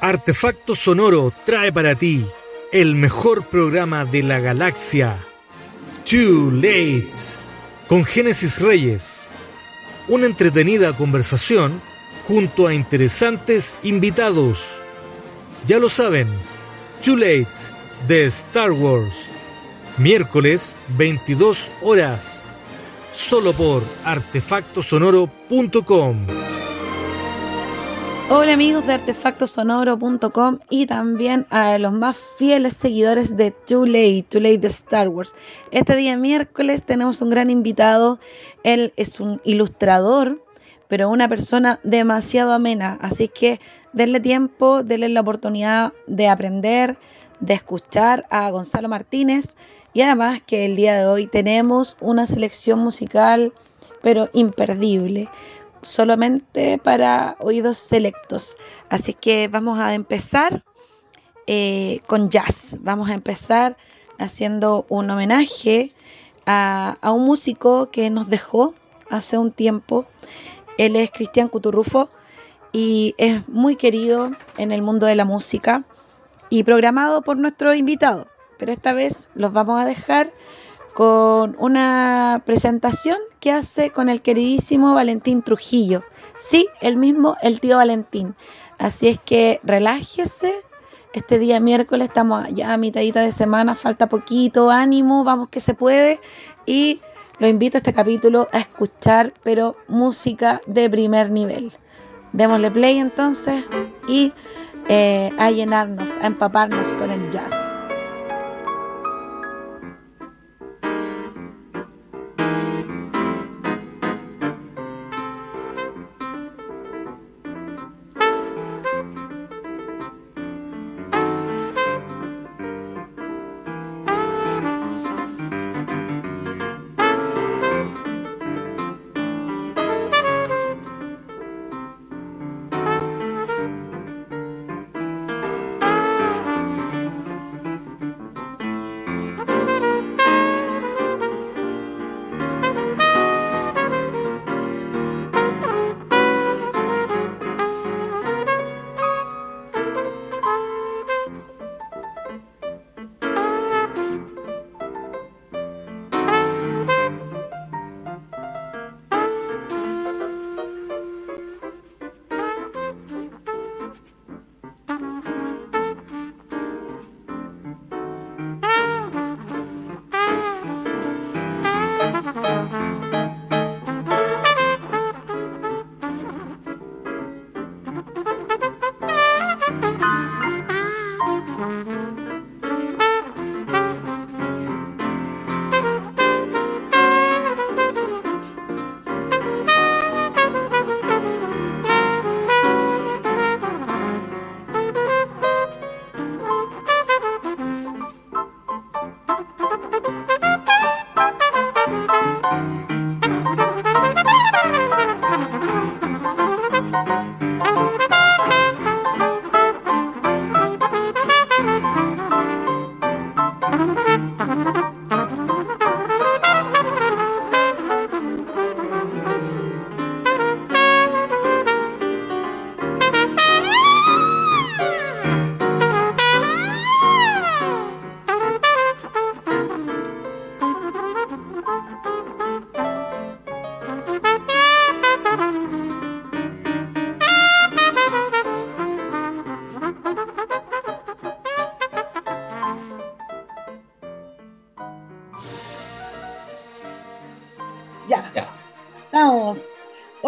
Artefacto Sonoro trae para ti el mejor programa de la galaxia. Too Late. Con Génesis Reyes. Una entretenida conversación junto a interesantes invitados. Ya lo saben, Too Late de Star Wars. Miércoles 22 horas. Solo por artefactosonoro.com. Hola amigos de artefactosonoro.com y también a los más fieles seguidores de Too Late, Too Late de Star Wars. Este día miércoles tenemos un gran invitado. Él es un ilustrador, pero una persona demasiado amena. Así que denle tiempo, denle la oportunidad de aprender, de escuchar a Gonzalo Martínez. Y además que el día de hoy tenemos una selección musical, pero imperdible solamente para oídos selectos. Así que vamos a empezar eh, con jazz. Vamos a empezar haciendo un homenaje a, a, un músico que nos dejó hace un tiempo. Él es Cristian Cuturrufo y es muy querido en el mundo de la música y programado por nuestro invitado. Pero esta vez los vamos a dejar con una presentación que hace con el queridísimo Valentín Trujillo. Sí, el mismo, el tío Valentín. Así es que relájese. Este día miércoles estamos ya a mitadita de semana, falta poquito, ánimo, vamos que se puede. Y lo invito a este capítulo a escuchar, pero música de primer nivel. Démosle play entonces y eh, a llenarnos, a empaparnos con el jazz.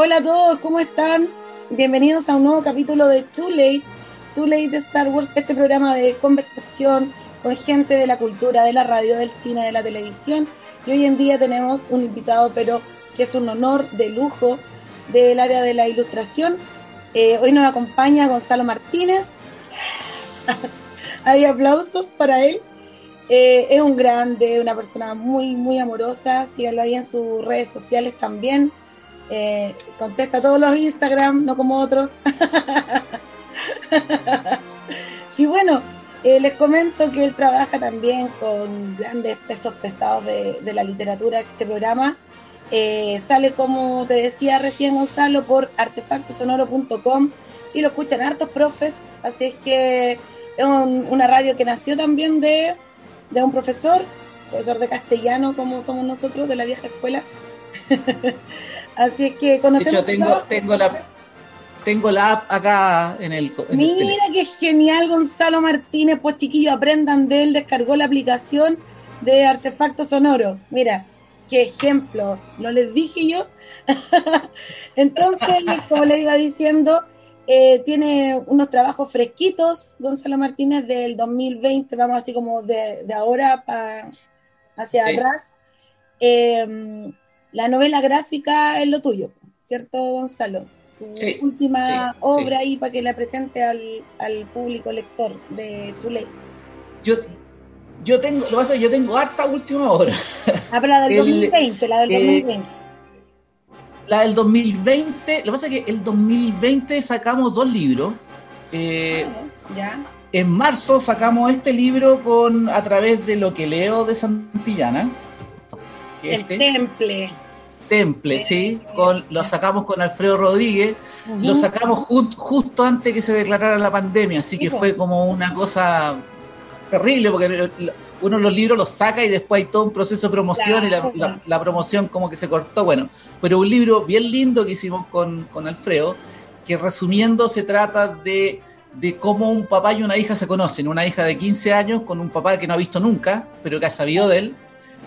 Hola a todos, ¿cómo están? Bienvenidos a un nuevo capítulo de Too Late, Too Late de Star Wars, este programa de conversación con gente de la cultura, de la radio, del cine, de la televisión. Y hoy en día tenemos un invitado, pero que es un honor de lujo del área de la ilustración. Eh, hoy nos acompaña Gonzalo Martínez. Hay aplausos para él. Eh, es un grande, una persona muy, muy amorosa. Síganlo ahí en sus redes sociales también. Eh, contesta todos los Instagram, no como otros. y bueno, eh, les comento que él trabaja también con grandes pesos pesados de, la literatura. Este programa eh, sale, como te decía recién Gonzalo, por artefactosonoro.com y lo escuchan hartos profes, así es que es una radio que nació también de, de un profesor, profesor de castellano como somos nosotros, de la vieja escuela. así es que conocemos... De tengo, tengo la, tengo la app acá en el. Mira qué genial, Gonzalo Martínez. Pues chiquillos, aprendan de él. Descargó la aplicación de artefacto sonoro. Mira, qué ejemplo. No les dije yo. Entonces, como le iba diciendo, eh, tiene unos trabajos fresquitos, Gonzalo Martínez, del 2020. Vamos así como de, ahora para hacia atrás. Eh, la novela gráfica es lo tuyo, ¿cierto, Gonzalo? última obra ahí para que la presente al, público lector de Too Late. Yo, yo tengo, lo pasa yo tengo harta última obra. Ah, pero la del 2020, la del 2020. Eh, la del 2020, lo que pasa es que el 2020 sacamos dos libros. Eh, ah, ya. En marzo sacamos este libro con a través de lo que leo de Santillana. el este. Temple. Temple, sí, con, lo sacamos con Alfredo Rodríguez, lo sacamos justo antes que se declarara la pandemia, así que fue como una cosa terrible, porque uno los libros los saca y después hay todo un proceso de promoción y la, promoción como que se cortó, bueno, pero un libro bien lindo que hicimos con, con Alfredo, que resumiendo se trata de, de cómo un papá y una hija se conocen, una hija de 15 años con un papá que no ha visto nunca, pero que ha sabido de él,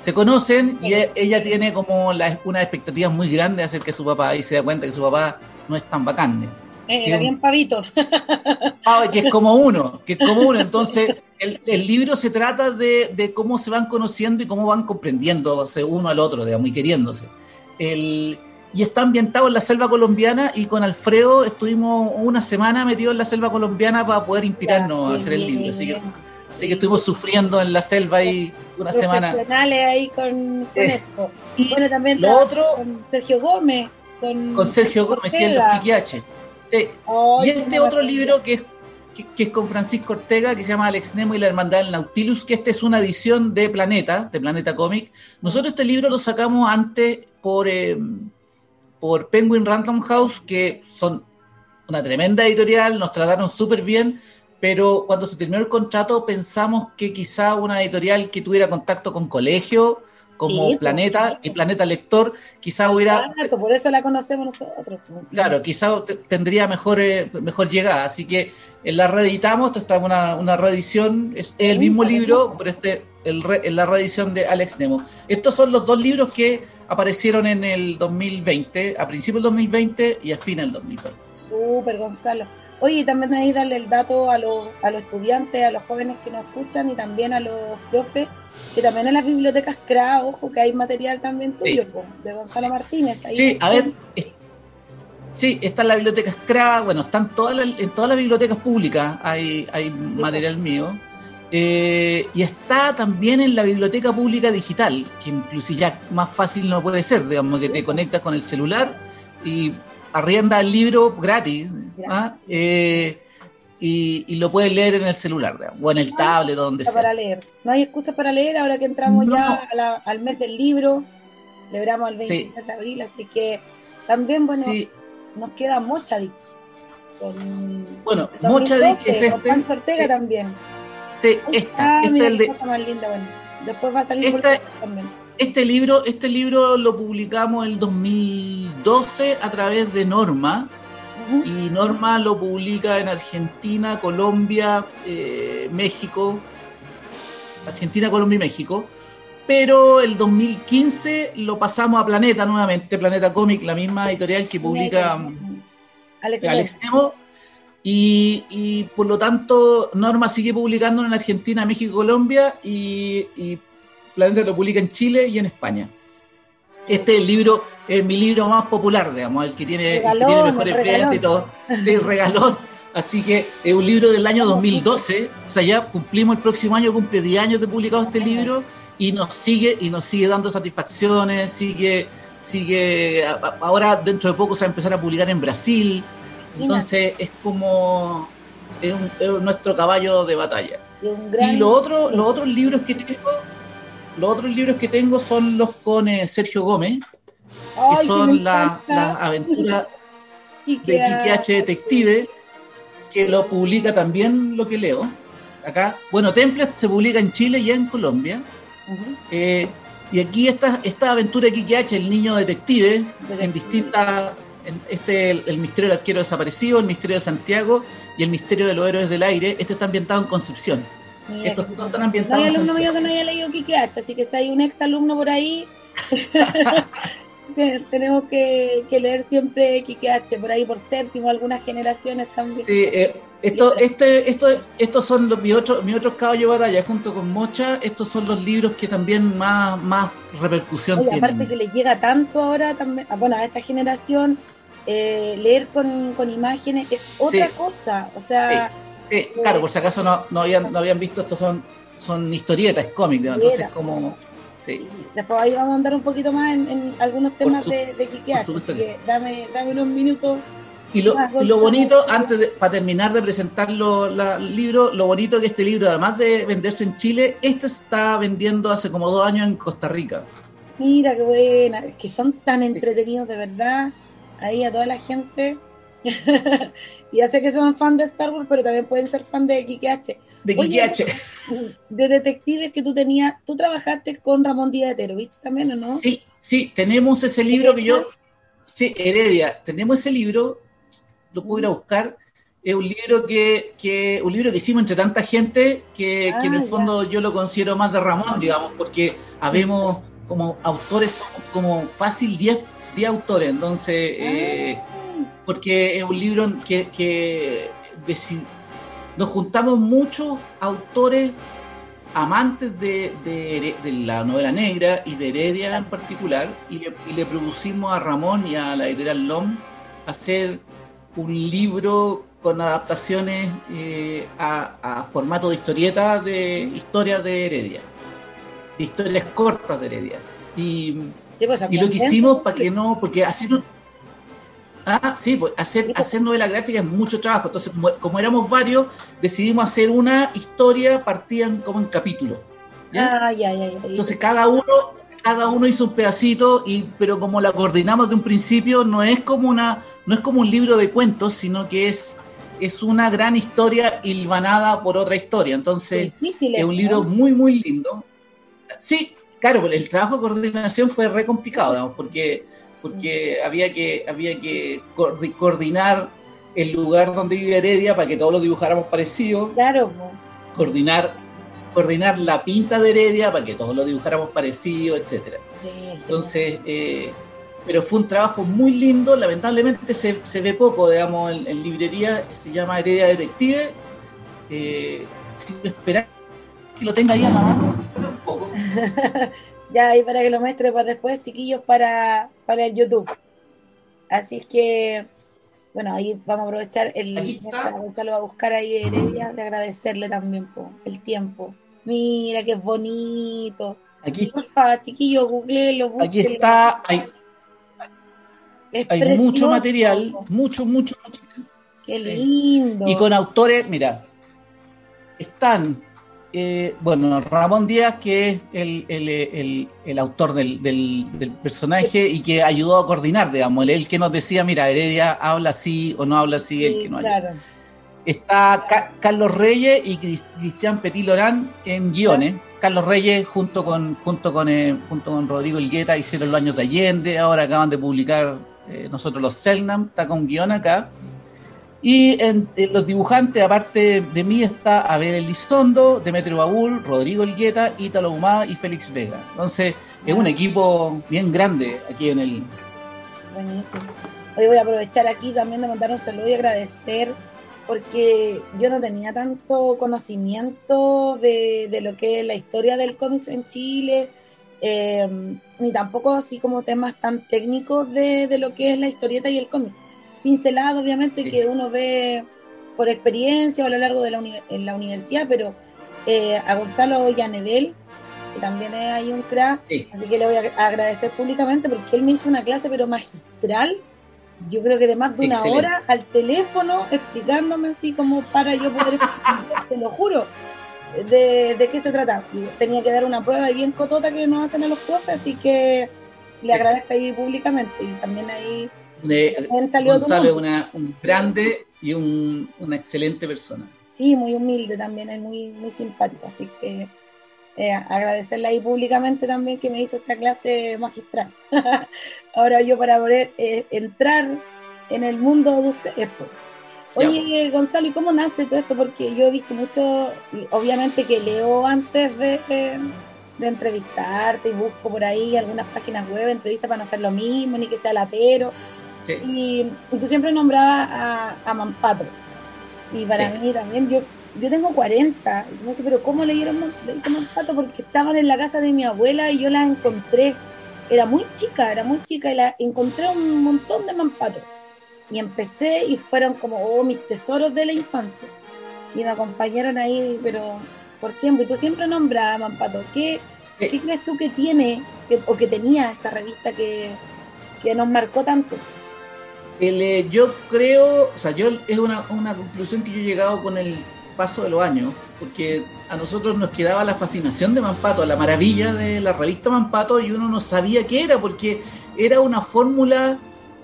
se conocen y e, ella tiene como la, una expectativa muy grande acerca de su papá y se da cuenta que su papá no es tan bacán. Eh, bien pavito. que es como uno, que es como uno. Entonces, el, el libro se trata de, de, cómo se van conociendo y cómo van comprendiéndose uno al otro, digamos, y queriéndose. El, y está ambientado en la selva colombiana y con Alfredo estuvimos una semana metidos en la selva colombiana para poder inspirarnos a hacer el libro. Así que Así que estuvimos sufriendo en la selva ahí una semana. ahí con, esto. Y bueno, también lo otro, con Sergio Gómez. Con, Sergio Gómez y en los Piquiache. Sí. y este otro libro que es, que, es con Francisco Ortega, que se llama Alex Nemo y la Hermandad del Nautilus, que esta es una edición de Planeta, de Planeta Comic. Nosotros este libro lo sacamos antes por, eh, por Penguin Random House, que son una tremenda editorial, nos trataron súper bien pero cuando se terminó el contrato pensamos que quizá una editorial que tuviera contacto con colegio, como Planeta y Planeta Lector, quizá hubiera... por eso la conocemos nosotros. Claro, quizá tendría mejor, eh, mejor llegada, así que la reeditamos, esto está una, una reedición, es el mismo libro, pero este el en la reedición de Alex Nemo. Estos son los dos libros que aparecieron en el 2020, a principios del 2020 y a fin del 2020. Súper, Gonzalo. Oye, también ahí darle el dato a los, a los estudiantes, a los jóvenes que nos escuchan y también a los profes, que también en las bibliotecas CRA, ojo, que hay material también tuyo, de Gonzalo Martínez. sí, a ver, sí, está en la biblioteca CRA, bueno, están todas en todas las bibliotecas públicas hay, hay material mío. Eh, y está también en la biblioteca pública digital, que incluso ya más fácil no puede ser, digamos, que te conectas con el celular y arrienda el libro gratis ¿ah? eh, y, lo puedes leer en el celular o en el tablet o donde sea. Para leer. No hay excusa para leer ahora que entramos ya al mes del libro. Celebramos el 23 de abril, así que también, bueno, nos queda Mochadic. Con, bueno, Mochadic es este. Con Ortega también. Sí, esta, ah, el de... Más linda, bueno. Después va a salir esta, también. Este libro, este libro lo publicamos el 2012 a través de Norma. Y Norma lo publica en Argentina, Colombia, eh, México. Argentina, Colombia y México. Pero el 2015 lo pasamos a Planeta nuevamente, Planeta Comic, la misma editorial que publica Alex, Nemo. Y, por lo tanto, Norma sigue publicando en Argentina, México y Colombia. y Planeta lo publica en Chile y en España. Este es el libro, es mi libro más popular, digamos, el que tiene, mejores ventas y todo. Sí, regalón. Así que es un libro del año 2012, o sea, ya cumplimos el próximo año, cumple 10 años de publicado este libro y nos sigue y nos sigue dando satisfacciones, sigue sigue ahora dentro de poco se va a empezar a publicar en Brasil. Entonces es como es, nuestro caballo de batalla. Y, lo otro, los otros libros que tengo los otros libros que tengo son los con eh, Sergio Gómez, que son las aventuras de Kiki H. Detective, que lo publica también lo que leo. Acá, bueno, Temple se publica en Chile y en Colombia. Eh, y aquí esta, esta aventura de Kiki H, el niño detective, en distintas. este, el, misterio del arquero desaparecido, el misterio de Santiago y el misterio de los héroes del aire. Este está ambientado en Concepción. Estos no están ambientados. No hay alumno mío que no haya leído Kiki H, así que si hay un ex alumno por ahí. tenemos que, leer siempre Quique H, por ahí por séptimo, algunas generaciones también. Sí, eh, esto, este, esto, estos son los, mis, otros, mis otros caballos de batalla, junto con Mocha, estos son los libros que también más, más repercusión tienen. Aparte que le llega tanto ahora, también, ah, bueno, a esta generación, eh, leer con, imágenes es otra cosa, o sea... Sí, claro, por si acaso no, no, habían, no habían visto, estos son, son historietas, cómics, entonces como Después ahí vamos a andar un poquito más en, algunos temas de, de que dame, dame unos minutos. Y lo, lo bonito, antes de, para terminar de presentar el libro, lo bonito que este libro, además de venderse en Chile, este está vendiendo hace como dos años en Costa Rica. Mira qué buena, es que son tan entretenidos de verdad. Ahí a toda la gente. ya sé que son fan de Star Wars, pero también pueden ser fan de Kike H. De Kike H. De detectives que tú tenías, tú trabajaste con Ramón Díaz de ¿viste también o no? Sí, sí, tenemos ese libro que yo, sí, Heredia, tenemos ese libro, lo puedo ir a buscar, es un libro que, que, un libro que hicimos entre tanta gente que, en el ah, fondo yo lo considero más de Ramón, digamos, porque habemos como autores, como fácil 10 autores, entonces... Eh, ah porque es un libro que, que nos juntamos muchos autores amantes de, la novela negra y de Heredia en particular, y le, producimos a Ramón y a la editorial LOM hacer un libro con adaptaciones eh, a, formato de historieta de historias de Heredia, de historias cortas de Heredia. Y, pues, y lo que hicimos para que no, porque hacer Ah, sí, pues hacer, hacer novela gráfica es mucho trabajo. Entonces, como, éramos varios, decidimos hacer una historia partían como en capítulos. Ah, ya, ya, ya, Entonces cada uno, cada uno hizo un pedacito, y, pero como la coordinamos de un principio, no es como una, no es como un libro de cuentos, sino que es, es una gran historia hilvanada por otra historia. Entonces, es un libro muy, muy lindo. Sí, claro, el trabajo de coordinación fue re complicado, digamos, porque porque había que, había que coordinar el lugar donde vive Heredia para que todos lo dibujáramos parecido. Claro. Coordinar, coordinar la pinta de Heredia para que todos lo dibujáramos parecido, etcétera. Entonces, eh, pero fue un trabajo muy lindo, lamentablemente se, se ve poco, digamos, en, librería, se llama Heredia Detective. Eh, si esperar que lo tenga ahí a la mano, un poco. Ya ahí para que lo muestre para después, chiquillos, para, para el YouTube. Así es que, bueno, ahí vamos a aprovechar el Gonzalo va a buscar ahí Heredia, de agradecerle también por el tiempo. Mira qué bonito. Aquí, Porfa, chiquillos, lo Aquí está, hay, hay mucho material, mucho, mucho, mucho. Qué lindo. Y con autores, mira, están eh, bueno, Ramón Díaz, que es el, autor del, personaje y que ayudó a coordinar, digamos, el, que nos decía, mira, Heredia habla así o no habla así, el que no habla. Está Carlos Reyes y Cristian Petit Lorán en guiones. Carlos Reyes junto con junto con eh, junto con Rodrigo Ilgueta hicieron los años de Allende, ahora acaban de publicar eh, nosotros los Selnam, está con guion acá. Y en, los dibujantes, aparte de mí, está Abel Elizondo, Demetrio Baúl, Rodrigo Elgueta, Ítalo Humada y Félix Vega. Entonces, es un equipo bien grande aquí en el. Buenísimo. Hoy voy a aprovechar aquí también de mandar un saludo y agradecer, porque yo no tenía tanto conocimiento de, lo que es la historia del cómics en Chile, eh, ni tampoco así como temas tan técnicos de, de lo que es la historieta y el cómic pincelado, obviamente, que uno ve por experiencia o a lo largo de la, en la universidad, pero eh, a Gonzalo Yanedel, que también es ahí un crack, así que le voy a agradecer públicamente porque él me hizo una clase, pero magistral, yo creo que de más de una hora al teléfono explicándome así como para yo poder te lo juro, de, de, qué se trata. Tenía que dar una prueba bien cotota que nos hacen a los profes, así que le agradezco ahí públicamente y también ahí Gonzalo es una, un grande y una excelente persona. Sí, muy humilde también, es muy, muy simpático, así que eh, agradecerle ahí públicamente también que me hizo esta clase magistral. Ahora yo para poder eh, entrar en el mundo de ustedes. Pues. Oye, Gonzalo, ¿y cómo nace todo esto? Porque yo he visto mucho, obviamente que leo antes de, de, entrevistarte y busco por ahí algunas páginas web, entrevistas para no hacer lo mismo, ni que sea latero. Y, tú siempre nombrabas a, a Mampato. Y para mí también, yo yo tengo 40, no sé, pero ¿cómo leyeron Mampato? Porque estaban en la casa de mi abuela y yo la encontré. Era muy chica, era muy chica y la encontré un montón de Mampato. Y empecé y fueron como oh, mis tesoros de la infancia. Y me acompañaron ahí, pero por tiempo. Y tú siempre nombras a Mampato. ¿Qué, ¿Qué crees tú que tiene o que tenía esta revista que, nos marcó tanto? Eh, yo creo, o sea, yo es una, una conclusión que yo he llegado con el paso de los años, porque a nosotros nos quedaba la fascinación de Mampato, la maravilla de la revista Mampato y uno no sabía qué era, porque era una fórmula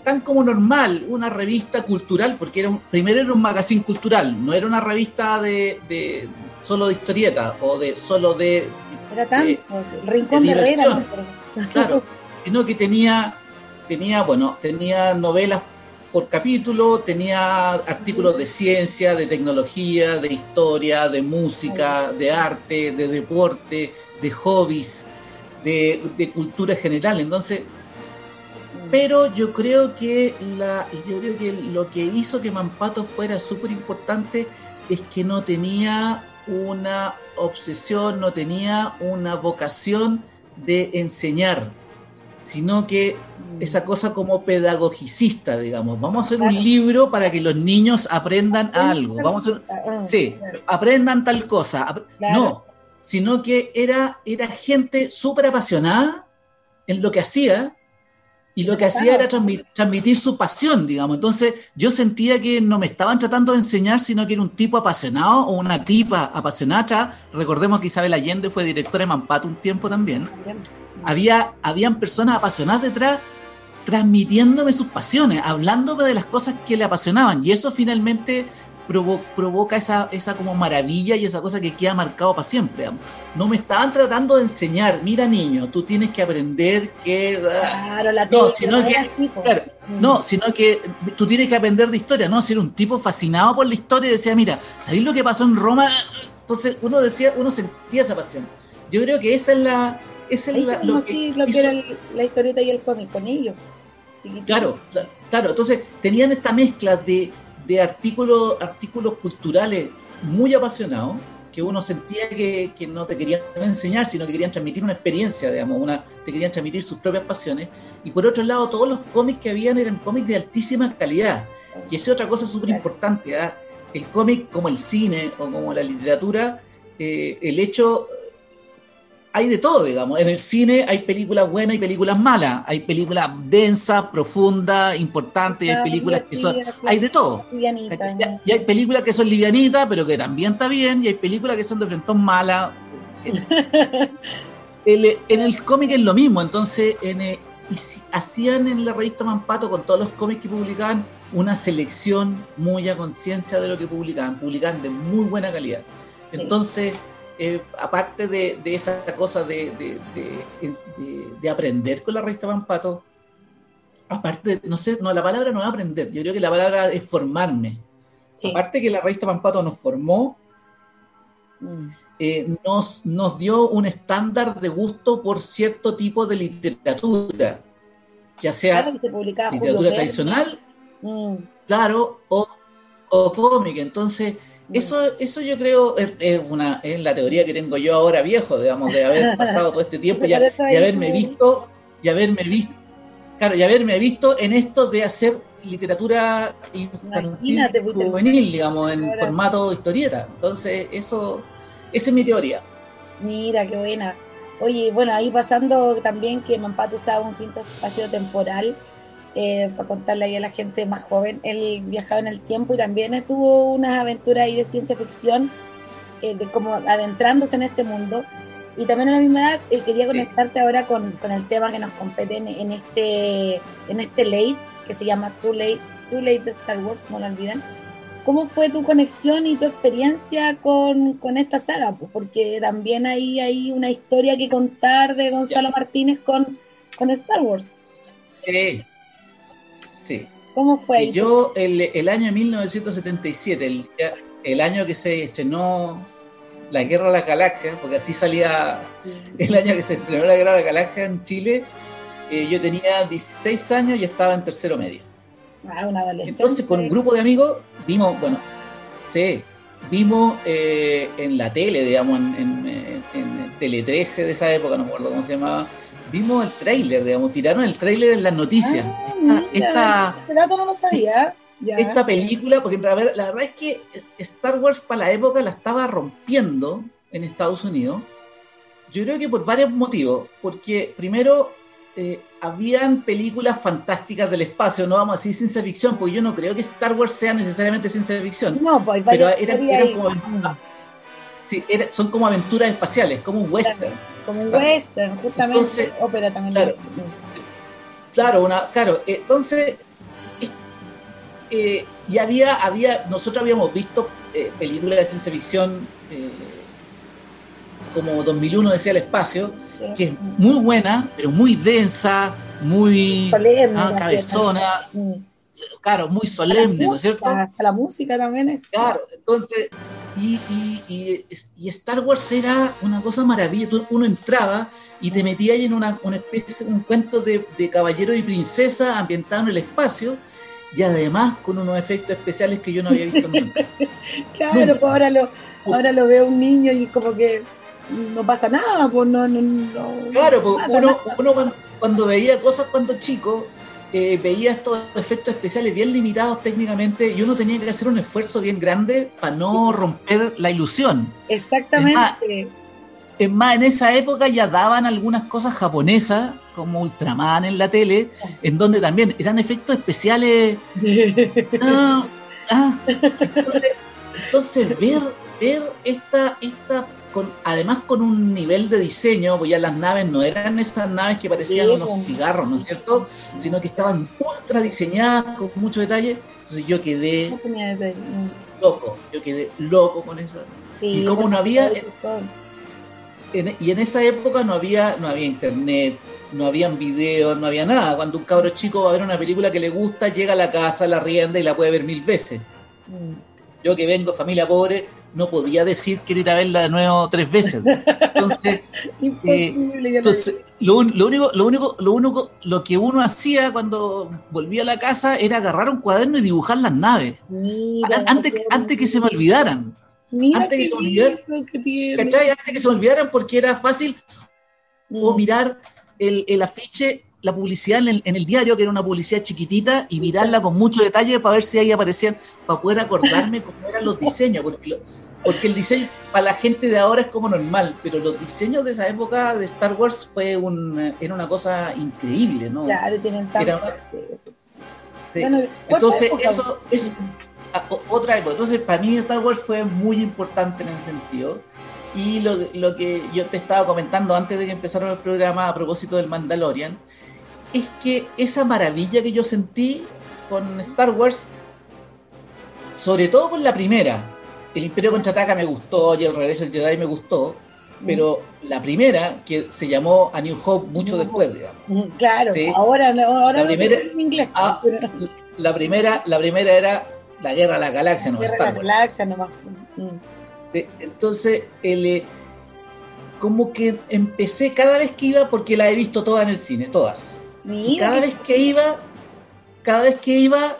tan como normal, una revista cultural, porque era primero era un magazine cultural, no era una revista de, solo de historieta o de solo de... Era tan, Rincón de, Herrera. Claro, sino que tenía, tenía, bueno, tenía novelas por capítulo, tenía artículos de ciencia, de tecnología, de historia, de música, de arte, de deporte, de hobbies, de, cultura general. Entonces, pero yo creo que la, yo creo que lo que hizo que Mampato fuera súper importante es que no tenía una obsesión, no tenía una vocación de enseñar sino que mm. esa cosa como pedagogicista, digamos. Vamos a hacer un libro para que los niños aprendan algo. Vamos a ah, sí, aprendan tal cosa. No, sino que era, era gente súper apasionada en lo que hacía y lo que hacía era transmitir, su pasión, digamos. Entonces yo sentía que no me estaban tratando de enseñar, sino que era un tipo apasionado o una tipa apasionada. Recordemos que Isabel Allende fue directora de Mampato un tiempo también había, habían personas apasionadas detrás transmitiéndome sus pasiones, hablándome de las cosas que le apasionaban. Y eso finalmente provoca esa, esa como maravilla y esa cosa que queda marcado para siempre. No me estaban tratando de enseñar, mira niño, tú tienes que aprender que... Claro, la no, sino que, mm. no, sino que tú tienes que aprender de historia, ¿no? Si era un tipo fascinado por la historia y decía, mira, ¿sabéis lo que pasó en Roma? Entonces uno decía, uno sentía esa pasión. Yo creo que esa es la, es lo, que, lo que era la historieta y el cómic con ellos. Claro, claro. Entonces tenían esta mezcla de, de artículos, artículos culturales muy apasionados que uno sentía que, que, no te querían enseñar, sino que querían transmitir una experiencia, digamos, una, te querían transmitir sus propias pasiones. Y por otro lado, todos los cómics que habían eran cómics de altísima calidad. Y esa es otra cosa súper importante. ¿ah? El cómic, como el cine o como la literatura, eh, el hecho hay de todo, digamos. En el cine hay películas buenas y películas malas. Hay películas densas, profundas, importantes, y hay películas que son. Hay de todo. Y, hay películas que son livianitas, pero que también está bien, y hay películas que son de frente malas. en el cómic es lo mismo, entonces en, eh, hacían en la revista Mampato con todos los cómics que publicaban una selección muy a conciencia de lo que publicaban, publicaban de muy buena calidad. Entonces, eh, aparte de, esa cosa de, aprender con la revista Pampato, aparte, no sé, no, la palabra no es aprender, yo creo que la palabra es formarme. Aparte que la revista Pampato nos formó, mm. eh, nos, nos dio un estándar de gusto por cierto tipo de literatura, ya sea literatura tradicional, mm. claro, o, o cómic. Entonces, eso, eso yo creo es, una, es la teoría que tengo yo ahora viejo, digamos, de haber pasado todo este tiempo y, haberme visto, y haberme visto, claro, y haberme visto en esto de hacer literatura infantil, pues, juvenil, digamos, en formato historieta. Entonces, eso, esa es mi teoría. Mira, qué buena. Oye, bueno, ahí pasando también que Mampato usaba un cinto espacio temporal eh, para contarle ahí a la gente más joven. Él viajaba en el tiempo y también tuvo unas aventuras ahí de ciencia ficción, eh, de como adentrándose en este mundo. Y también a la misma edad eh, quería conectarte ahora con, con, el tema que nos compete en, este en este late, que se llama Too Late, Too Late de Star Wars, no lo olviden. ¿cómo fue tu conexión y tu experiencia con, esta saga? Porque también hay, hay una historia que contar de Gonzalo Martínez con, con Star Wars. Sí, sí. ¿Cómo fue? yo, el, el, año 1977, el, el año que se estrenó La Guerra de las Galaxias, porque así salía el año que se estrenó La Guerra de las Galaxias en Chile, eh, yo tenía 16 años y estaba en tercero medio. Ah, un adolescente. Entonces, con un grupo de amigos, vimos, bueno, sí, vimos eh, en la tele, digamos, en, Tele 13 de esa época, no me acuerdo cómo se llamaba, vimos el tráiler, digamos, tiraron el tráiler en las noticias. Ah, esta, este dato no lo sabía. Esta película, porque la verdad es que Star Wars para la época la estaba rompiendo en Estados Unidos. Yo creo que por varios motivos. Porque primero eh, habían películas fantásticas del espacio, no vamos a decir ciencia ficción, porque yo no creo que Star Wars sea necesariamente ciencia ficción. No, pues, pero eran, como aventuras, sí, son como aventuras espaciales, como un western. Como un western, justamente. ópera también. Claro, claro, una, claro, entonces eh, y había, había, nosotros habíamos visto eh, películas de ciencia ficción eh, como 2001 decía el espacio, que es muy buena, pero muy densa, muy ah, cabezona, mm. claro, muy solemne, ¿no es cierto? La música también es. Claro, entonces, y, y, y, Star Wars era una cosa maravillosa, uno entraba y te metías en una, una especie, un cuento de, de caballero y princesa ambientado en el espacio, y además con unos efectos especiales que yo no había visto nunca. claro, pues ahora lo, ahora lo veo un niño y como que no pasa nada, pues no, Claro, pues uno, uno cuando, veía cosas cuando chico, eh, veía estos efectos especiales bien limitados técnicamente y uno tenía que hacer un esfuerzo bien grande para no romper la ilusión. Exactamente. Es más, en esa época ya daban algunas cosas japonesas, como Ultraman en la tele, en donde también eran efectos especiales. Ah, ah. Entonces, ver, ver esta, esta con, además con un nivel de diseño, pues ya las naves no eran esas naves que parecían unos cigarros, ¿no es cierto? Sino que estaban ultra diseñadas con mucho detalle. Entonces yo quedé loco, yo quedé loco con eso. y como no había y en esa época no había, no había internet, no habían videos, no había nada. Cuando un cabro chico va a ver una película que le gusta, llega a la casa, la rienda y la puede ver mil veces. Mm. Yo que vengo familia pobre, no podía decir que ir a verla de nuevo tres veces. Entonces, eh, entonces lo, único, lo único, lo único, lo que uno hacía cuando volvía a la casa era agarrar un cuaderno y dibujar las naves. antes, antes que se me olvidaran antes que, se olvidaran, Antes que se olvidaran porque era fácil o mm. mirar el, el, afiche, la publicidad en el, diario, que era una publicidad chiquitita, y mirarla con mucho detalle para ver si ahí aparecían, para poder acordarme cómo eran los diseños, porque, porque el diseño para la gente de ahora es como normal, pero los diseños de esa época de Star Wars fue un, era una cosa increíble, ¿no? Claro, tienen tanto Entonces, eso, es otra época. Entonces, para mí Star Wars fue muy importante en ese sentido. Y lo, lo, que yo te estaba comentando antes de que empezara el programa a propósito del Mandalorian, es que esa maravilla que yo sentí con Star Wars, sobre todo con la primera, el Imperio Contraataca me gustó y el regreso del Jedi me gustó, pero la primera, que se llamó A New Hope mucho después, digamos. Mm, claro, ahora, ahora la primera, en inglés. Ah, la, primera, la primera era la guerra de la galaxia, no guerra Star la galaxia nomás. Mm. Entonces, el, eh, como que empecé cada vez que iba, porque la he visto todas en el cine, todas. y cada vez que iba, cada vez que iba,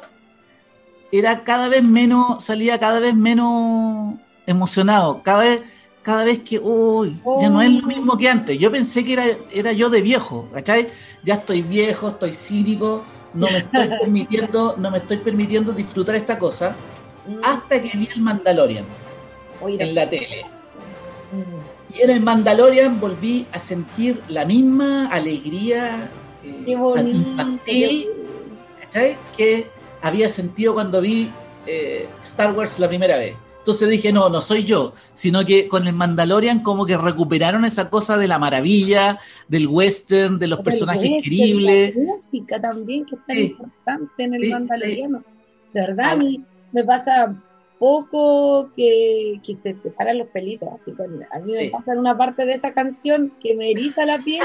era cada vez menos, salía cada vez menos emocionado, cada vez, cada vez que, uy, ya no es lo mismo que antes. Yo pensé que era, era yo de viejo, ¿cachai? Ya estoy viejo, estoy cínico, no me estoy permitiendo, no me estoy permitiendo disfrutar esta cosa mm. hasta que vi el Mandalorian en la tele. Mm. Y en el Mandalorian volví a sentir la misma alegría eh, infantil que había sentido cuando vi eh, Star Wars la primera vez. Entonces dije, no, no soy yo, sino que con el Mandalorian como que recuperaron esa cosa de la maravilla, del western, de los personajes queribles. La música también, que es tan importante en el Mandaloriano. De verdad, a mí me pasa, poco que, que se te paran los pelitos. Así que a mí me pasa una parte de esa canción que me eriza la piel.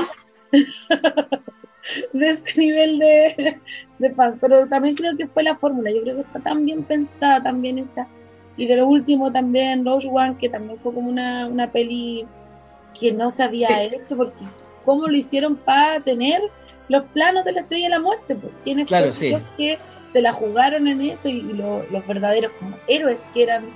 de ese nivel de, de paz. Pero también creo que fue la fórmula. Yo creo que está tan bien pensada, tan bien hecha. Y de lo último también, Rose One, que también fue como una, una peli que no se había hecho, porque cómo lo hicieron para tener los planos de la estrella de la muerte, pues quienes claro, que se la jugaron en eso y, los verdaderos como héroes que eran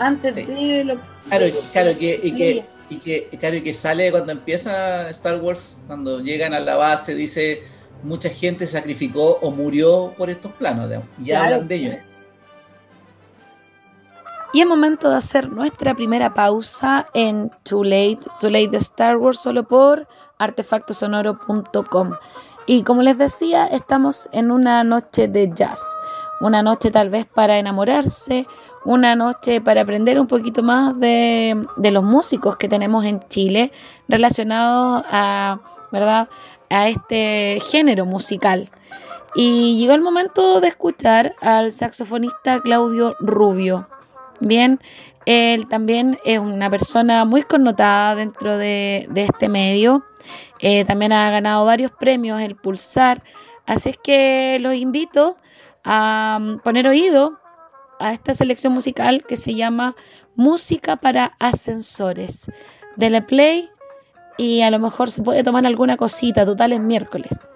antes de lo claro, claro que, y que y que claro y que sale cuando empieza Star Wars cuando llegan a la base dice mucha gente sacrificó o murió por estos planos y hablan de ellos. Y es momento de hacer nuestra primera pausa en Too Late, Too Late de Star Wars, solo por artefactosonoro.com. Y como les decía, estamos en una noche de jazz, una noche tal vez para enamorarse, una noche para aprender un poquito más de, de los músicos que tenemos en Chile relacionados a, ¿verdad? a este género musical. Y llegó el momento de escuchar al saxofonista Claudio Rubio. Bien, él también es una persona muy connotada dentro de, este medio. Eh, también ha ganado varios premios, el Pulsar. Así es que los invito a mm, poner oído a esta selección musical que se llama Música para Ascensores. Dele play y a lo mejor se puede tomar alguna cosita. Total es miércoles.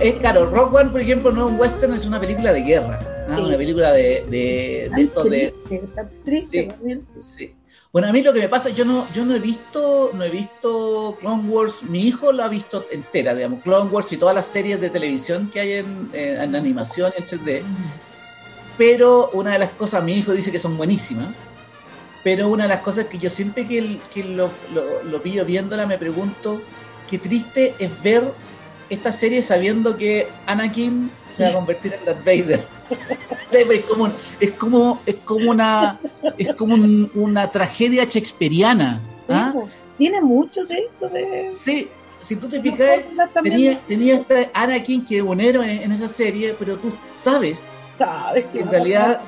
Es claro, Rock One, por ejemplo, no es un western, es una película de guerra. Una película de, de, de, estos de... triste, sí, Bueno, a mí lo que me pasa, yo no, yo no he visto, no he visto Clone Wars, mi hijo lo ha visto entera, digamos, Clone Wars y todas las series de televisión que hay en, en animación en 3D. Pero una de las cosas, mi hijo dice que son buenísimas, pero una de las cosas que yo siempre que, que lo, lo, lo pillo viéndola me pregunto, qué triste es ver esta serie sabiendo que Anakin se va a convertir en Darth Vader. es como, es como, es como una, es como una tragedia shakespeariana. ¿ah? Pues, tiene mucho esto de. Sí, si tú te fijas, tenía, tenía este Anakin que es un héroe en, esa serie, pero tú sabes, sabes que en realidad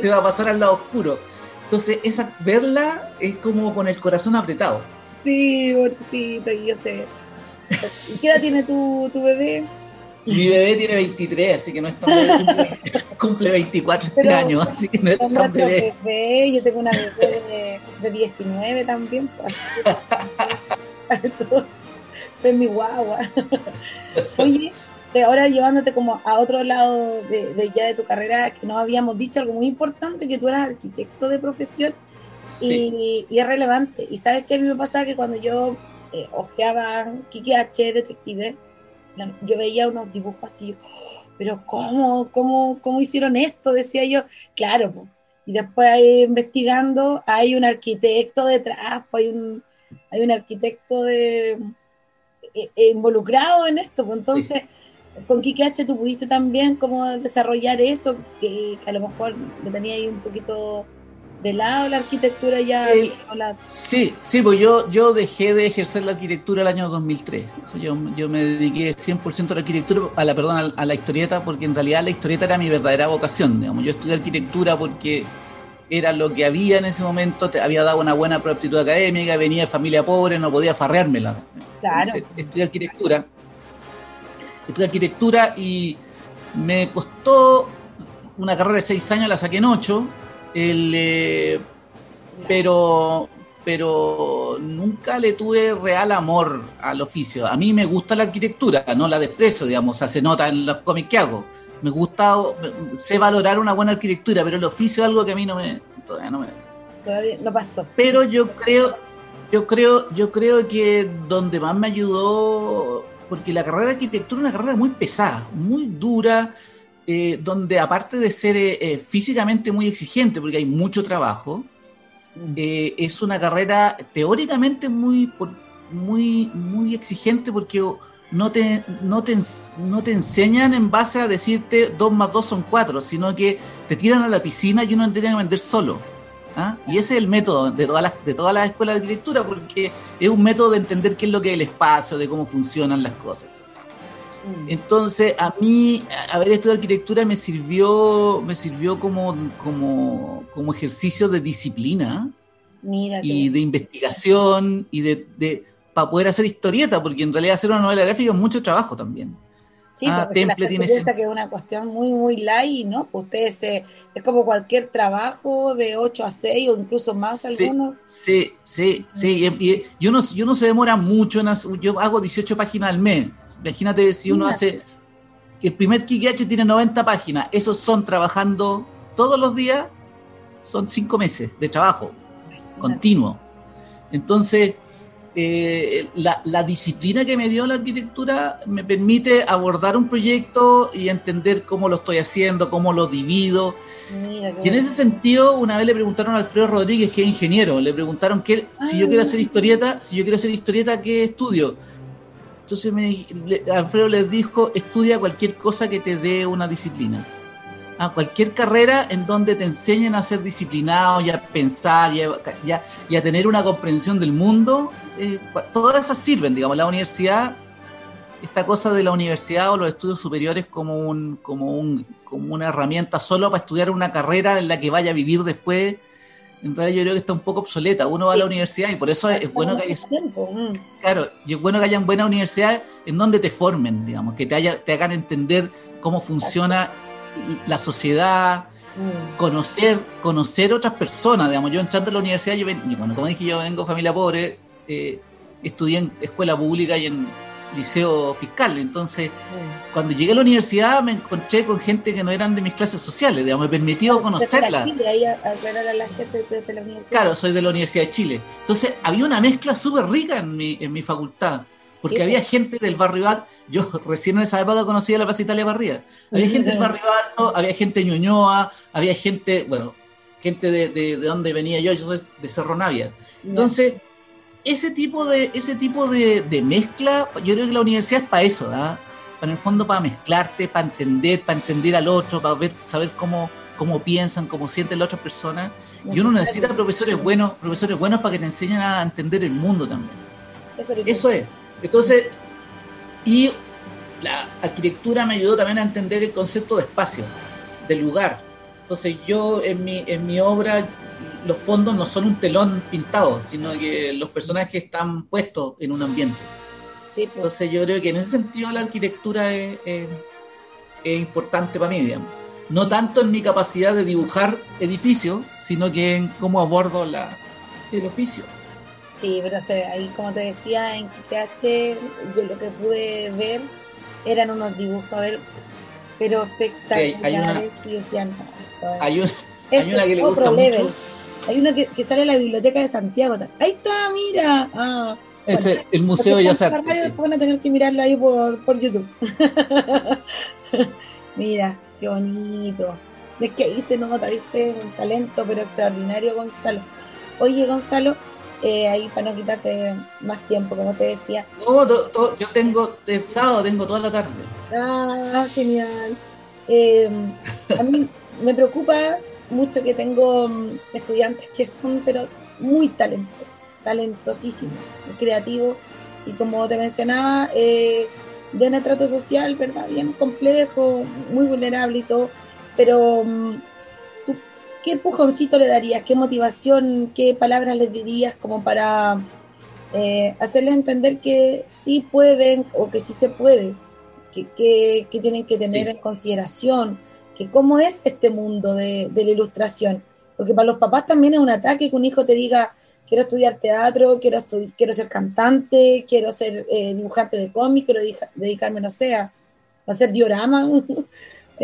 se, va a pasar al lado oscuro. Entonces, esa verla es como con el corazón apretado. Sí, sí, yo sé. ¿Y qué edad tiene tu, tu bebé? Mi bebé tiene 23, así que no es tan bebé. Cumple, 24 este año, así que no es tan bebé. bebé. Yo tengo una bebé de, 19 también. Pues, es mi guagua. Oye, ahora llevándote como a otro lado de, ya de tu carrera, que nos habíamos dicho algo muy importante, que tú eras arquitecto de profesión y, y es relevante. Y sabes que a mí me pasaba que cuando yo eh, ojeaba Kiki H, Detective, yo veía unos dibujos así, pero ¿cómo, cómo, cómo hicieron esto? Decía yo, claro, y después ahí investigando hay un arquitecto detrás, hay un, hay un arquitecto de, eh, eh, involucrado en esto, pues entonces... Con Kiki H tú pudiste también como desarrollar eso, que, que a lo mejor lo tenía ahí un poquito de lado la arquitectura ya. Sí, sí, pues yo, yo dejé de ejercer la arquitectura el año 2003. yo, yo me dediqué 100% a la arquitectura, a la, perdón, a, la historieta, porque en realidad la historieta era mi verdadera vocación. Digamos. Yo estudié arquitectura porque era lo que había en ese momento, te había dado una buena aptitud académica, venía de familia pobre, no podía farreármela. Claro. estudié arquitectura. Estudié arquitectura y me costó una carrera de seis años, la saqué en ocho el, eh, pero, pero nunca le tuve real amor al oficio. A mí me gusta la arquitectura, no la desprecio, digamos, se nota en los cómics que hago. Me gusta, sé valorar una buena arquitectura, pero el oficio es algo que a mí no me, todavía no me. Todavía no pasó. Pero yo creo, yo creo, yo creo que donde más me ayudó, porque la carrera de arquitectura es una carrera muy pesada, muy dura eh, donde aparte de ser eh, eh, físicamente muy exigente, porque hay mucho trabajo, mm. es una carrera teóricamente muy, muy, muy exigente porque no te, no, te, no te enseñan en base a decirte 2 más 2 son 4, sino que te tiran a la piscina y uno tiene que vender solo. ¿ah? Y ese es el método de todas, las, de todas las escuelas de arquitectura, porque es un método de entender qué es lo que es el espacio, de cómo funcionan las cosas. Mm. Entonces, a mí, haber estudiado arquitectura me sirvió, me sirvió como, como, como ejercicio de disciplina y de investigación y de, de para poder hacer historieta, porque en realidad hacer una novela gráfica es mucho trabajo también. Sí, ah, porque Temple tiene que es una cuestión muy, muy light, ¿no? Pues ustedes es como cualquier trabajo de 8 a 6 o incluso más algunos. Sí, sí, sí. Mm. Y, y, uno, y uno se demora mucho. En yo hago 18 páginas al mes. Imagínate si uno hace. El primer Kikiachi tiene 90 páginas. Esos son trabajando todos los días. Son cinco meses de trabajo continuo. Entonces, eh, la, disciplina que me dio la arquitectura me permite abordar un proyecto y entender cómo lo estoy haciendo, cómo lo divido. y en ese sentido, una vez le preguntaron a Alfredo Rodríguez, que es ingeniero, le preguntaron que si yo quiero hacer historieta, si yo quiero hacer historieta, ¿qué estudio? Entonces me, Alfredo les dijo, estudia cualquier cosa que te dé una disciplina. A cualquier carrera en donde te enseñen a ser disciplinado y a pensar y a, tener una comprensión del mundo, eh, todas esas sirven, digamos, la universidad, esta cosa de la universidad o los estudios superiores como, un, como, un, como una herramienta solo para estudiar una carrera en la que vaya a vivir después, en realidad yo creo que está un poco obsoleta. Uno va a la universidad y por eso es, bueno que haya, mm. claro, y es bueno que hayan buenas universidades en donde te formen, digamos, que te, haya, te hagan entender cómo funciona la sociedad, mm. conocer, conocer otras personas, digamos. Yo entrando a la universidad, yo y bueno, como dije, yo vengo de familia pobre, eh, estudié en escuela pública y en, liceo fiscal. Entonces, cuando llegué a la universidad me encontré con gente que no eran de mis clases sociales, digamos, me permitió conocerla. Claro, soy de la Universidad de Chile. Entonces, había una mezcla súper rica en mi, en mi facultad. Porque había pues. gente del barrio alto, yo recién en esa época conocía la Plaza Italia Barría, había gente del barrio alto, había gente de Ñuñoa, había gente, bueno, gente de, de, donde venía yo, yo soy de Cerro Navia. Entonces, ese tipo de, ese tipo de, mezcla, yo creo que la universidad es para eso, ¿ah? Para en el fondo para mezclarte, para entender, para entender al otro, para ver, saber cómo, cómo piensan, cómo sienten las otras personas. Y uno necesita profesores buenos, profesores buenos para que te enseñen a entender el mundo también. Eso, es. Entonces, y la arquitectura me ayudó también a entender el concepto de espacio, de lugar. Entonces yo en mi, en mi obra los fondos no son un telón pintado, sino que los personajes están puestos en un ambiente. Pues. Entonces yo creo que en ese sentido la arquitectura es, importante para mí, digamos. No tanto en mi capacidad de dibujar edificios, sino que en cómo abordo la, el oficio. Sí, pero ahí como te decía, en QTH yo lo que pude ver eran unos dibujos, pero espectaculares hay una, y decían... Hay, una que le gusta mucho hay uno que, sale en la biblioteca de Santiago. Ahí está, mira. Ah, es el, Museo de Bellas Artes. Van a tener que mirarlo ahí por, por YouTube. mira, qué bonito. Es que ahí se nota, viste, un talento, pero extraordinario, Gonzalo. Oye, Gonzalo, eh, ahí para no quitarte más tiempo, como te decía. No, yo tengo, el sábado tengo toda la tarde. Ah, genial. Eh, a mí me preocupa mucho que tengo mm, estudiantes que son pero muy talentosos, talentosísimos, creativos y como te mencionaba, eh, de un trato social, ¿verdad? Bien complejo, muy vulnerable y todo, pero mm, ¿tú qué empujoncito le darías? ¿Qué motivación, qué palabras les dirías como para eh, hacerles entender que sí pueden o que sí se puede, que, que, tienen que tener en consideración? Que cómo es este mundo de, la ilustración. Porque para los papás también es un ataque que un hijo te diga, quiero estudiar teatro, quiero, quiero ser cantante, quiero ser eh, dibujante de cómic, quiero dedicarme, no sé, a, hacer diorama.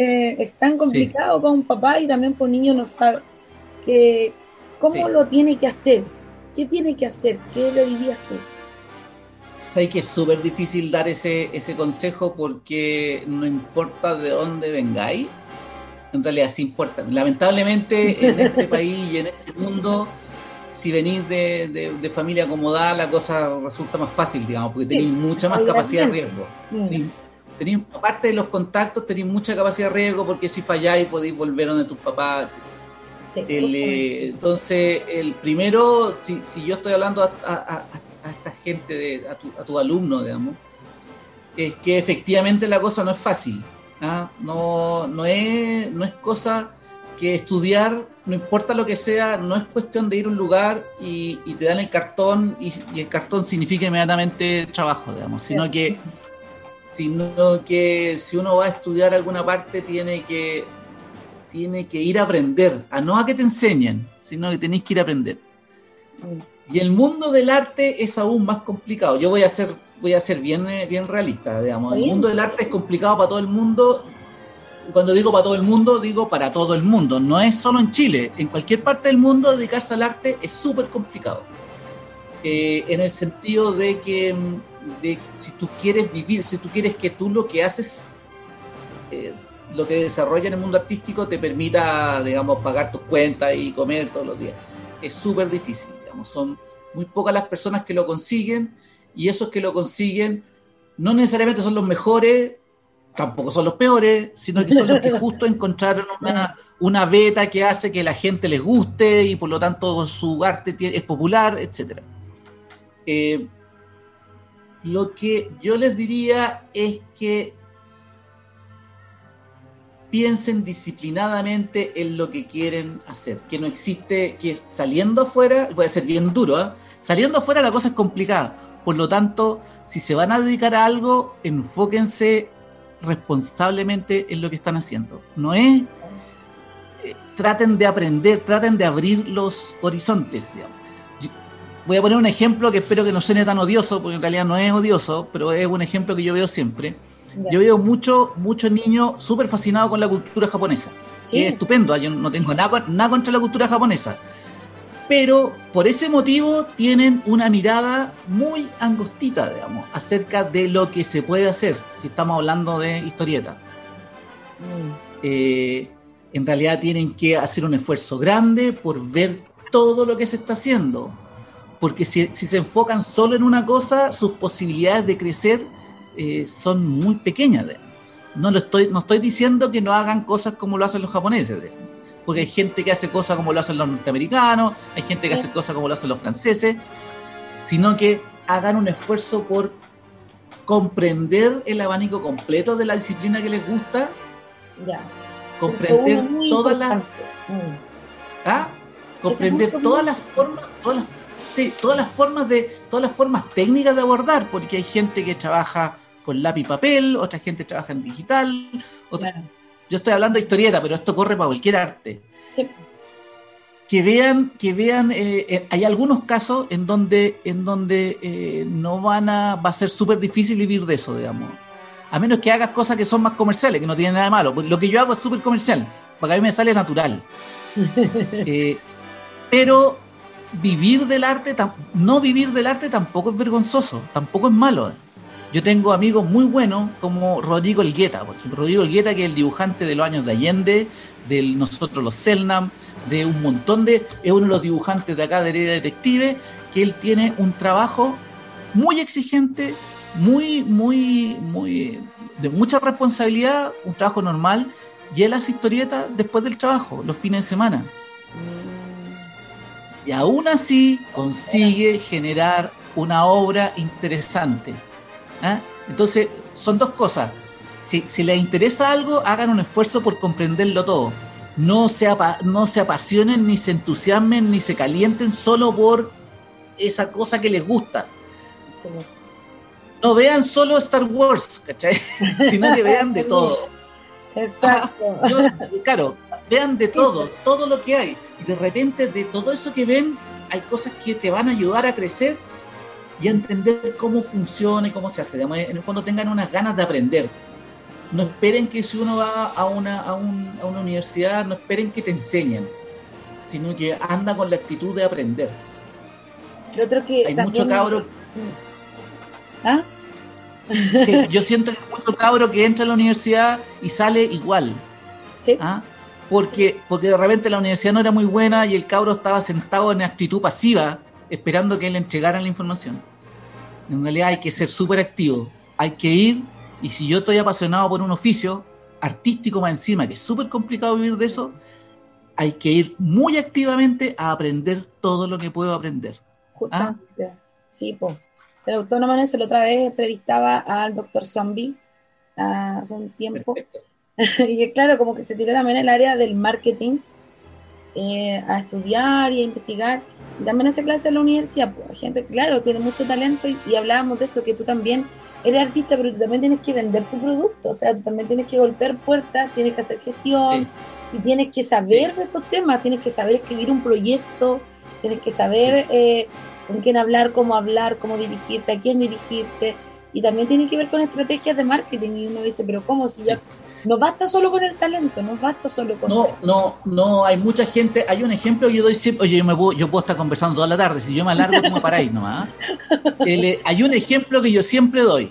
Eh, es tan complicado para un papá y también para un niño no sabe que, cómo lo tiene que hacer, qué tiene que hacer, qué le dirías tú. Sabes que es súper difícil dar ese, ese consejo porque no importa de dónde vengáis, en realidad sí importa. Lamentablemente en este país y en este mundo, si venís de, familia acomodada, la cosa resulta más fácil, digamos, porque tenéis mucha más capacidad de riesgo. Tenéis, aparte de los contactos, tenéis mucha capacidad de riesgo porque si falláis podéis volver donde tus papás. Eh, entonces, el primero, si, si yo estoy hablando a, esta gente, de, tu, a tu alumno, digamos, es que efectivamente la cosa no es fácil ¿ah? No, no, es, no es cosa que estudiar, no importa lo que sea, no es cuestión de ir a un lugar y, te dan el cartón y, el cartón significa inmediatamente trabajo, digamos, sino que, sino que si uno va a estudiar alguna parte tiene que, tiene que ir a aprender, a no a que te enseñen, sino que tenéis que ir a aprender. Y el mundo del arte es aún más complicado. Yo voy a ser, voy a ser bien, eh, bien realista, digamos. El mundo del arte es complicado para todo el mundo. Cuando digo para todo el mundo, digo para todo el mundo. No es solo en Chile. En cualquier parte del mundo dedicarse al arte es súper complicado. Eh, en el sentido de que de, si tú quieres vivir, si tú quieres que tú lo que haces, eh, lo que desarrolla en el mundo artístico te permita, digamos, pagar tus cuentas y comer todos los días, es súper difícil. Son muy pocas las personas que lo consiguen y esos que lo consiguen no necesariamente son los mejores, tampoco son los peores, sino que son los que justo encontraron una, una beta que hace que la gente les guste y por lo tanto su arte es popular, etc. Eh, lo que yo les diría es que piensen disciplinadamente en lo que quieren hacer, que no existe, que saliendo afuera, puede ser bien duro, ¿eh? saliendo afuera la cosa es complicada, por lo tanto, si se van a dedicar a algo, enfóquense responsablemente en lo que están haciendo. No es, eh, traten de aprender, traten de abrir los horizontes. voy a poner un ejemplo que espero que no suene tan odioso, porque en realidad no es odioso, pero es un ejemplo que yo veo siempre. Yo veo muchos muchos niños súper fascinados con la cultura japonesa. ¿Sí? es estupendo, yo no tengo nada, nada contra la cultura japonesa. Pero por ese motivo tienen una mirada muy angostita, digamos, acerca de lo que se puede hacer, si estamos hablando de historieta. Eh, en realidad tienen que hacer un esfuerzo grande por ver todo lo que se está haciendo. Porque si, se enfocan solo en una cosa, sus posibilidades de crecer eh, son muy pequeñas. No, lo estoy, no estoy diciendo que no hagan cosas como lo hacen los japoneses, porque hay gente que hace cosas como lo hacen los norteamericanos, hay gente que hace cosas como lo hacen los franceses, sino que hagan un esfuerzo por comprender el abanico completo de la disciplina que les gusta. Ya comprender todas las ¿Ah? comprender todas las formas todas las, sí, todas las formas de todas las formas técnicas de abordar porque hay gente que trabaja con lápiz y papel otra gente trabaja en digital yo estoy hablando de historieta pero esto corre para cualquier arte sí. que vean que vean eh, eh, hay algunos casos en donde en donde eh, no van a va a ser súper difícil vivir de eso digamos a menos que hagas cosas que son más comerciales, que no tienen nada de malo. Lo que yo hago es súper comercial, porque a mí me sale natural. Eh, pero vivir del arte, no vivir del arte tampoco es vergonzoso, tampoco es malo. Yo tengo amigos muy buenos como Rodrigo Elgueta, por ejemplo, Rodrigo Elgueta, que es el dibujante de los años de Allende, de nosotros los Selnam, de un montón de. es uno de los dibujantes de acá de Heredia Detective, que él tiene un trabajo muy exigente, muy, muy, muy, de mucha responsabilidad, un trabajo normal, y él hace historietas después del trabajo, los fines de semana. Y aún así consigue generar una obra interesante. ¿Ah? Entonces, son dos cosas. Si, si, les interesa algo, hagan un esfuerzo por comprenderlo todo. No se, no se apasionen, ni se entusiasmen, ni se calienten solo por esa cosa que les gusta no vean solo Star Wars, ¿cachai? Sino que vean de todo. Exacto. claro, vean de todo, todo lo que hay. Y de repente de todo eso que ven, hay cosas que te van a ayudar a crecer y a entender cómo funciona y cómo se hace. En el fondo tengan unas ganas de aprender. No esperen que si uno va a una, a, una universidad, no esperen que te enseñen, sino que anda con la actitud de aprender. Yo creo que hay mucho cabro ¿Ah? yo siento que hay mucho cabro que entra a la universidad y sale igual. Sí. ¿Ah? Porque, porque de repente la universidad no era muy buena y el cabro estaba sentado en actitud pasiva, esperando que le entregaran la información. En realidad hay que ser súper activo. Hay que ir, y si yo estoy apasionado por un oficio artístico más encima, que es súper complicado vivir de eso, hay que ir muy activamente a aprender todo lo que puedo aprender. ¿Ah? Sí, pues el autónomo en eso, la otra vez entrevistaba al doctor Zombie hace un tiempo. y claro, como que se tiró también el área del marketing eh, a estudiar y a investigar. Y también hace clase en la universidad. Pues, gente, claro, tiene mucho talento y, hablábamos de eso, que tú también eres artista, pero tú también tienes que vender tu producto. O sea, tú también tienes que golpear puertas, tienes que hacer gestión y tienes que saber de estos temas, tienes que saber escribir un proyecto, tienes que saber eh, con quién hablar, cómo hablar, cómo dirigirte, a quién dirigirte. Y también tiene que ver con estrategias de marketing. Y uno dice, pero ¿cómo? Si ya no basta solo con el talento, no basta solo con... No, no, no, hay mucha gente, hay un ejemplo, yo doy siempre, oye, yo, me puedo, yo puedo estar conversando toda la tarde, si yo me alargo como para ahí nomás. Eh, hay un ejemplo que yo siempre doy.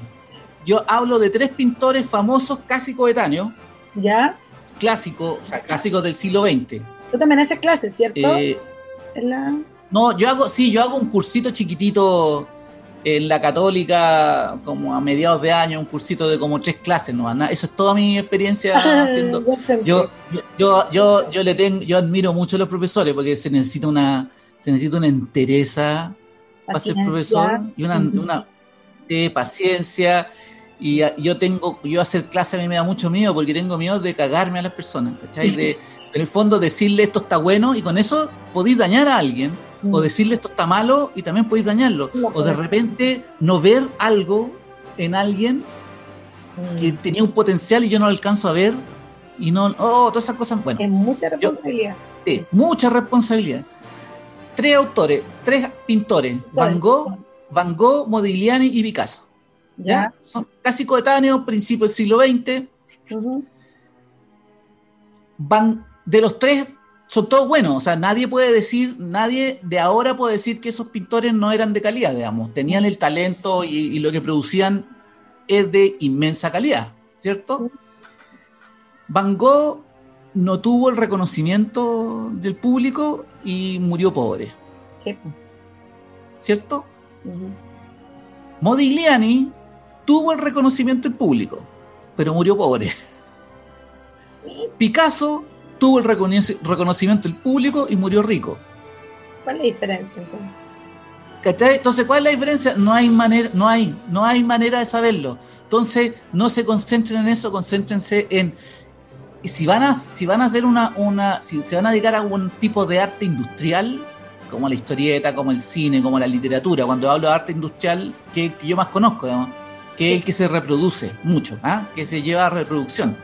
Yo hablo de tres pintores famosos casi coetáneos. ¿Ya? Clásicos, o sea, clásicos del siglo XX. Tú también haces clases, ¿cierto? Eh, ¿En la... No, yo hago, sí, yo hago un cursito chiquitito en la católica, como a mediados de año, un cursito de como tres clases, no Eso es toda mi experiencia haciendo. Yo, yo, yo, yo le tengo, yo admiro mucho a los profesores porque se necesita una, se necesita una entereza para ser profesor y una, una paciencia. Y yo tengo, yo hacer clase a mí me da mucho miedo porque tengo miedo de cagarme a las personas, ¿cachai? De, en el fondo decirle esto está bueno y con eso podéis dañar a alguien o mm. decirle esto está malo y también podéis dañarlo. o de repente no ver algo en alguien que mm. tenía un potencial y yo no lo alcanzo a ver y no, oh, todas esas cosas, bueno. Es mucha responsabilidad. sí, mucha responsabilidad. tres autores, tres pintores, Van Gogh, Van Gogh, Modigliani y Picasso. ¿ya? Son casi coetáneos, principios del siglo XX. Van, de los tres son todos buenos, o sea, nadie puede decir, nadie de ahora puede decir que esos pintores no eran de calidad, digamos, tenían el talento y, lo que producían es de inmensa calidad, ¿cierto? Van Gogh no tuvo el reconocimiento del público y murió pobre. Sí. ¿Cierto? Modigliani tuvo el reconocimiento del público, pero murió pobre. Picasso tuvo el reconocimiento del público y murió rico. ¿Cuál es la diferencia entonces? Entonces, ¿cuál es la diferencia? No hay manera, no hay, no hay manera de saberlo. Entonces, no se concentren en eso, concéntrense en si van a, si van a hacer una, una, si se van a dedicar a un tipo de arte industrial, como la historieta, como el cine, como la literatura, cuando hablo de arte industrial, que, yo más conozco, que es el que se reproduce mucho, ¿ah? que se lleva a reproducción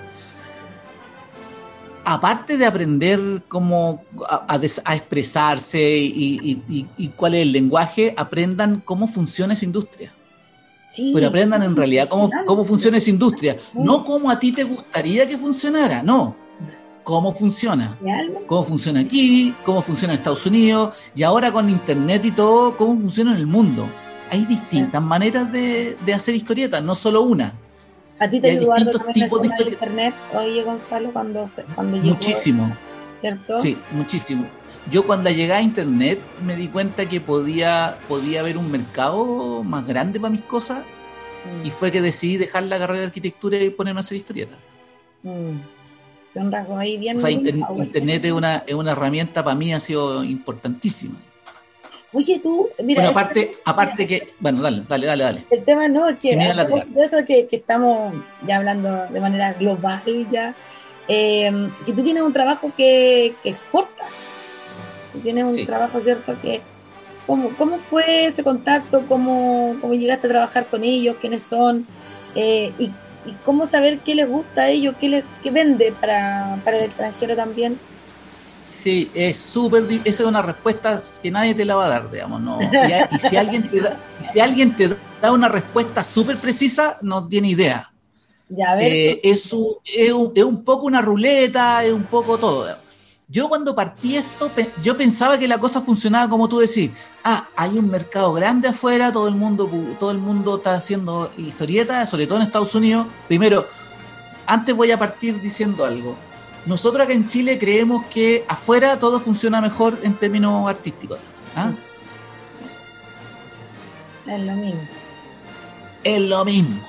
aparte de aprender cómo a, expresarse y, cuál es el lenguaje, aprendan cómo funciona esa industria. Pero aprendan en realidad cómo, cómo funciona esa industria. No cómo a ti te gustaría que funcionara, no. Cómo funciona. Cómo funciona aquí, cómo funciona en Estados Unidos y ahora con Internet y todo, cómo funciona en el mundo. Hay distintas maneras de, de hacer historietas, no solo una. ¿A ti te ayudó tipos de internet, oye Gonzalo, cuando, cuando llegó? Muchísimo. ¿Cierto? Sí, muchísimo. Yo cuando llegué a internet me di cuenta que podía, podía haber un mercado más grande para mis cosas y mm. fue que decidí dejar la carrera de arquitectura y ponerme a hacer historieta. Mm. un ahí bien. O sea, internet es una, es una herramienta para mí, ha sido importantísima. Oye, tú, mira. Bueno, aparte, aparte que. Bueno, dale, dale, dale, dale. El tema no es que. de eso que, que, estamos ya hablando de manera global ya. Eh, que tú tienes un trabajo que, que exportas. tienes un trabajo, ¿cierto? que ¿cómo, ¿Cómo fue ese contacto? ¿Cómo, cómo llegaste a trabajar con ellos? ¿Quiénes son? Eh, y, y, cómo saber qué les gusta a ellos? ¿Qué, les, qué vende para, para el extranjero también? Sí, es súper. Esa es una respuesta que nadie te la va a dar, digamos. No. Y, si, alguien te da, si alguien te da una respuesta súper precisa, no tiene idea. Ya, eh, es, un, es, un, poco una ruleta, es un poco todo. Yo cuando partí esto, yo pensaba que la cosa funcionaba como tú decís. Ah, hay un mercado grande afuera, todo el mundo, todo el mundo está haciendo historietas, sobre todo en Estados Unidos. Primero, antes voy a partir diciendo algo. Nosotros acá en Chile creemos que afuera todo funciona mejor en términos artísticos. ¿ah? Es lo mismo. Es lo mismo.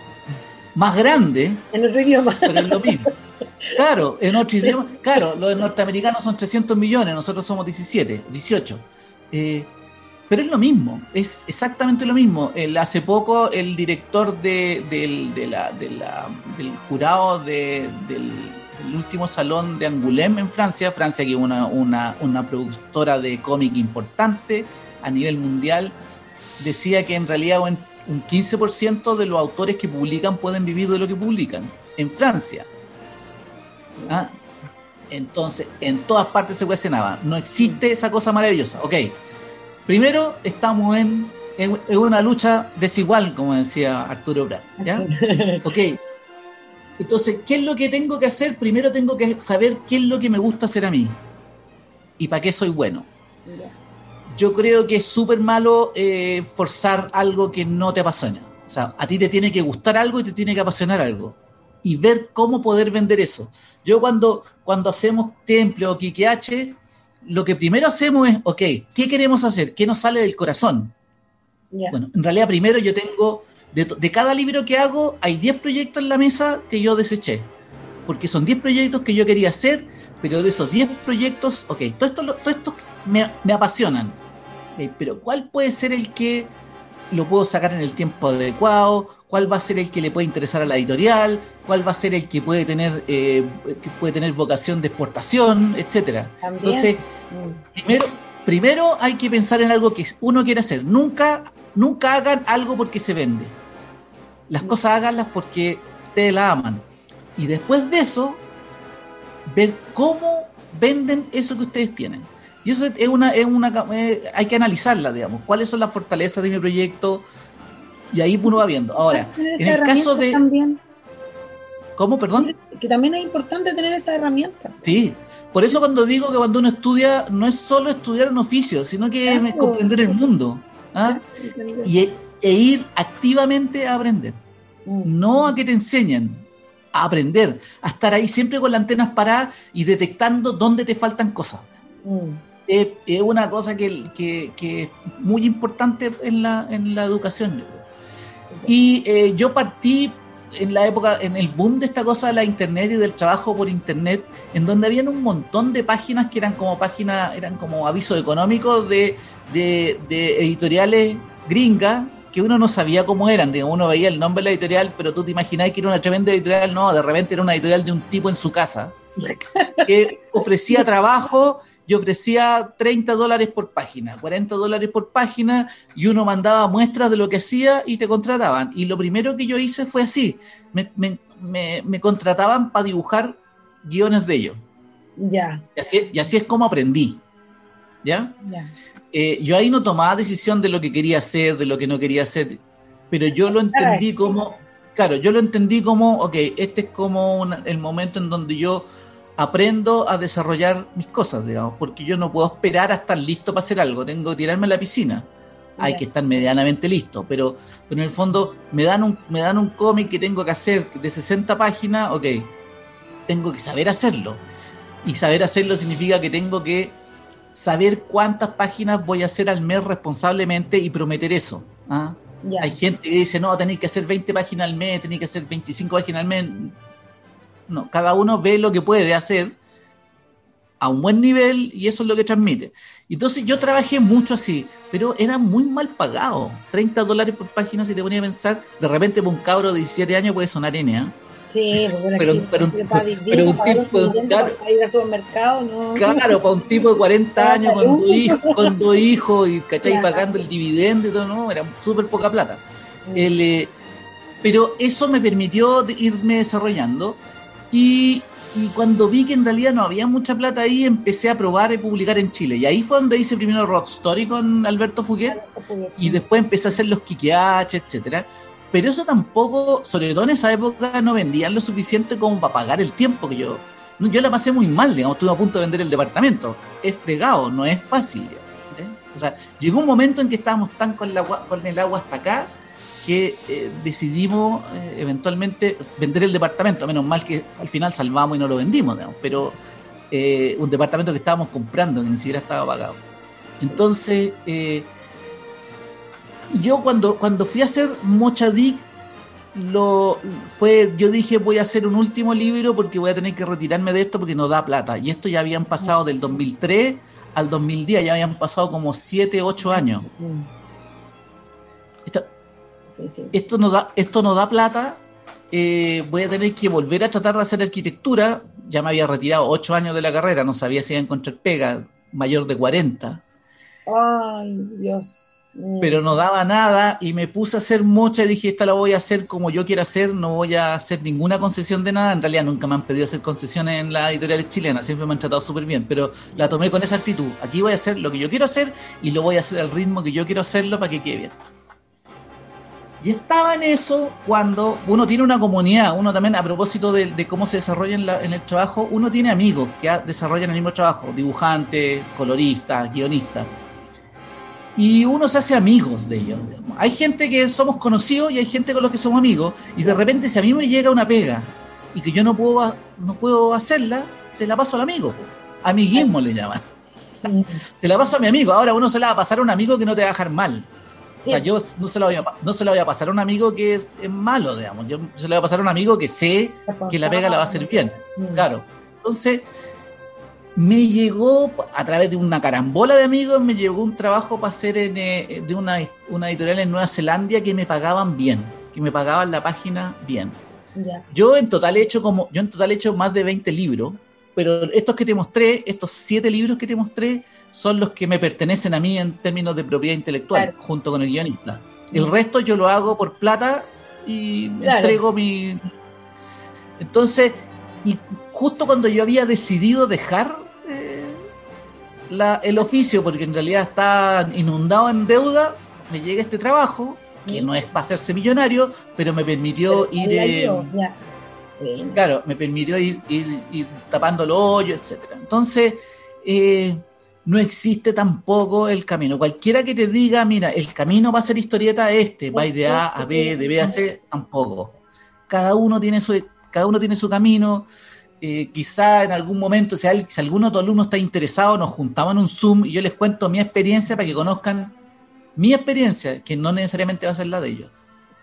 Más grande. En otro idioma. Pero es lo mismo. Claro, en otro idioma. Claro, los norteamericanos son 300 millones, nosotros somos 17, 18. Eh, pero es lo mismo, es exactamente lo mismo. El, hace poco el director de, la, del jurado del el último salón de Angoulême en Francia, Francia que es una, una, productora de cómic importante a nivel mundial, decía que en realidad un 15% de los autores que publican pueden vivir de lo que publican en Francia. ¿Ah? Entonces, en todas partes se cuestionaba. No existe esa cosa maravillosa. Ok, primero estamos en, en, una lucha desigual, como decía Arturo Prat. ¿ya? Ok, entonces, ¿qué es lo que tengo que hacer? Primero tengo que saber qué es lo que me gusta hacer a mí y para qué soy bueno. Yo creo que es súper malo eh, forzar algo que no te apasiona. O sea, a ti te tiene que gustar algo y te tiene que apasionar algo. Y ver cómo poder vender eso. Yo cuando, cuando hacemos Temple o H, lo que primero hacemos es, ok, ¿qué queremos hacer? ¿Qué nos sale del corazón? Bueno, en realidad primero yo tengo de, cada libro que hago, hay 10 proyectos en la mesa que yo deseché. Porque son 10 proyectos que yo quería hacer, pero de esos 10 proyectos, ok, todos estos todo esto me, me, apasionan. pero ¿cuál puede ser el que lo puedo sacar en el tiempo adecuado? ¿Cuál va a ser el que le puede interesar a la editorial? ¿Cuál va a ser el que puede tener, eh, que puede tener vocación de exportación, etcétera? Entonces, mm. primero, primero hay que pensar en algo que uno quiere hacer. Nunca, nunca hagan algo porque se vende las cosas háganlas porque ustedes la aman. Y después de eso, ver cómo venden eso que ustedes tienen. Y eso es una, es una eh, hay que analizarla, digamos, cuáles son las fortalezas de mi proyecto, y ahí uno va viendo. Ahora, en el caso de... También. ¿Cómo, perdón? Que también es importante tener esa herramienta. Sí, por eso cuando digo que cuando uno estudia, no es solo estudiar un oficio, sino que es comprender el mundo. ¿ah? Y, e ir activamente a aprender. Mm. No a que te enseñen, a aprender, a estar ahí siempre con las antenas paradas y detectando dónde te faltan cosas. Mm. Es, una cosa que, que, que, es muy importante en la, en la educación. Y eh, yo partí en la época, en el boom de esta cosa de la internet y del trabajo por internet, en donde habían un montón de páginas que eran como páginas, eran como avisos económicos de, de, editoriales gringas que uno no sabía cómo eran, digamos, uno veía el nombre de la editorial, pero tú te imaginabas que era una tremenda editorial, no, de repente era una editorial de un tipo en su casa, que ofrecía trabajo yo ofrecía 30 dólares por página, 40 dólares por página, y uno mandaba muestras de lo que hacía y te contrataban. Y lo primero que yo hice fue así, me, me, contrataban para dibujar guiones de ellos. Ya. Y así, y así es como aprendí. ¿Ya? Eh, yo ahí no tomaba decisión de lo que quería hacer, de lo que no quería hacer, pero yo lo entendí como, claro, yo lo entendí como, ok, este es como el momento en donde yo aprendo a desarrollar mis cosas, digamos, porque yo no puedo esperar a estar listo para hacer algo, tengo que tirarme a la piscina. Hay que estar medianamente listo, pero, en el fondo me dan un, me dan un cómic que tengo que hacer de 60 páginas, ok, tengo que saber hacerlo. Y saber hacerlo significa que tengo que saber cuántas páginas voy a hacer al mes responsablemente y prometer eso. ¿ah? Hay gente que dice, no, tenéis que hacer 20 páginas al mes, tenéis que hacer 25 páginas al mes. No, cada uno ve lo que puede hacer a un buen nivel y eso es lo que transmite. Entonces yo trabajé mucho así, pero era muy mal pagado. 30 dólares por página, si te ponía a pensar, de repente para un cabro de 17 años puede sonar N, ¿eh? Sí, pues, pero, pero, pero, un tipo de claro, ¿no? claro, para un tipo de 40 años con dos hijos, con dos hijos y ¿cachai? pagando el dividendo y todo, no, era súper poca plata. Mm. El, eh, pero eso me permitió irme desarrollando y, cuando vi que en realidad no había mucha plata ahí, empecé a probar y publicar en Chile. Y ahí fue donde hice primero Rock Story con Alberto Fuguet y después empecé a hacer los Kikiach, etcétera. Pero eso tampoco, sobre todo en esa época, no vendían lo suficiente como para pagar el tiempo que yo. Yo la pasé muy mal, digamos, estuve a punto de vender el departamento. Es fregado, no es fácil. O sea, llegó un momento en que estábamos tan con, la, con el agua hasta acá que eh, decidimos eh, eventualmente vender el departamento. Menos mal que al final salvamos y no lo vendimos, pero eh, un departamento que estábamos comprando, que ni siquiera estaba pagado. Entonces, yo cuando, cuando fui a hacer Mochadic, lo fue yo dije voy a hacer un último libro porque voy a tener que retirarme de esto porque no da plata y esto ya habían pasado del 2003 al 2010 ya habían pasado como 7, 8 años esto no da, esto no da plata, eh, voy a tener que volver a tratar de hacer arquitectura, ya me había retirado ocho años de la carrera, no sabía si iba a encontrar pega, mayor de 40. Ay, Dios. Pero no daba nada y me puse a hacer mucha y dije, esta la voy a hacer como yo quiero hacer, no voy a hacer ninguna concesión de nada. En realidad nunca me han pedido hacer concesiones en las editoriales chilenas, siempre me han tratado súper bien, pero la tomé con esa actitud. Aquí voy a hacer lo que yo quiero hacer y lo voy a hacer al ritmo que yo quiero hacerlo para que quede bien. Y estaba en eso cuando uno tiene una comunidad, uno también a propósito de, cómo se desarrolla en, el trabajo, uno tiene amigos que desarrollan el mismo trabajo, dibujantes, coloristas, guionistas. Y uno se hace amigos de ellos. Hay gente que somos conocidos y hay gente con los que somos amigos. Y de repente si a mí me llega una pega y que yo no puedo, no puedo hacerla, se la paso al amigo. Amiguismo le llaman. se la paso a mi amigo. Ahora uno se la va a pasar a un amigo que no te va a dejar mal o sea, yo no se, lo voy a, no se lo voy a pasar a un amigo que es, malo, digamos. Yo se lo voy a pasar a un amigo que sé que la pega la va a hacer bien. Mm. Claro. Entonces, me llegó, a través de una carambola de amigos, me llegó un trabajo para hacer en, eh, de una, una, editorial en Nueva Zelanda que me pagaban bien, que me pagaban la página bien. Yo en total he hecho como, yo en total he hecho más de 20 libros, pero estos que te mostré, estos siete libros que te mostré, son los que me pertenecen a mí en términos de propiedad intelectual, junto con el guionista. El resto yo lo hago por plata y entrego mi... Entonces, y justo cuando yo había decidido dejar la, el oficio, porque en realidad está inundado en deuda, me llega este trabajo, que no es para hacerse millonario, pero me permitió ir... Eh, claro, me permitió ir, ir, tapando los hoyos, etcétera. Entonces, eh, no existe tampoco el camino. Cualquiera que te diga, mira, el camino va a ser historieta este, va de A a B, de B a C, tampoco. Cada uno tiene su, cada uno tiene su camino. Eh, quizá en algún momento, si, si alguno de tus alumnos está interesado, nos juntamos en un Zoom y yo les cuento mi experiencia para que conozcan mi experiencia, que no necesariamente va a ser la de ellos.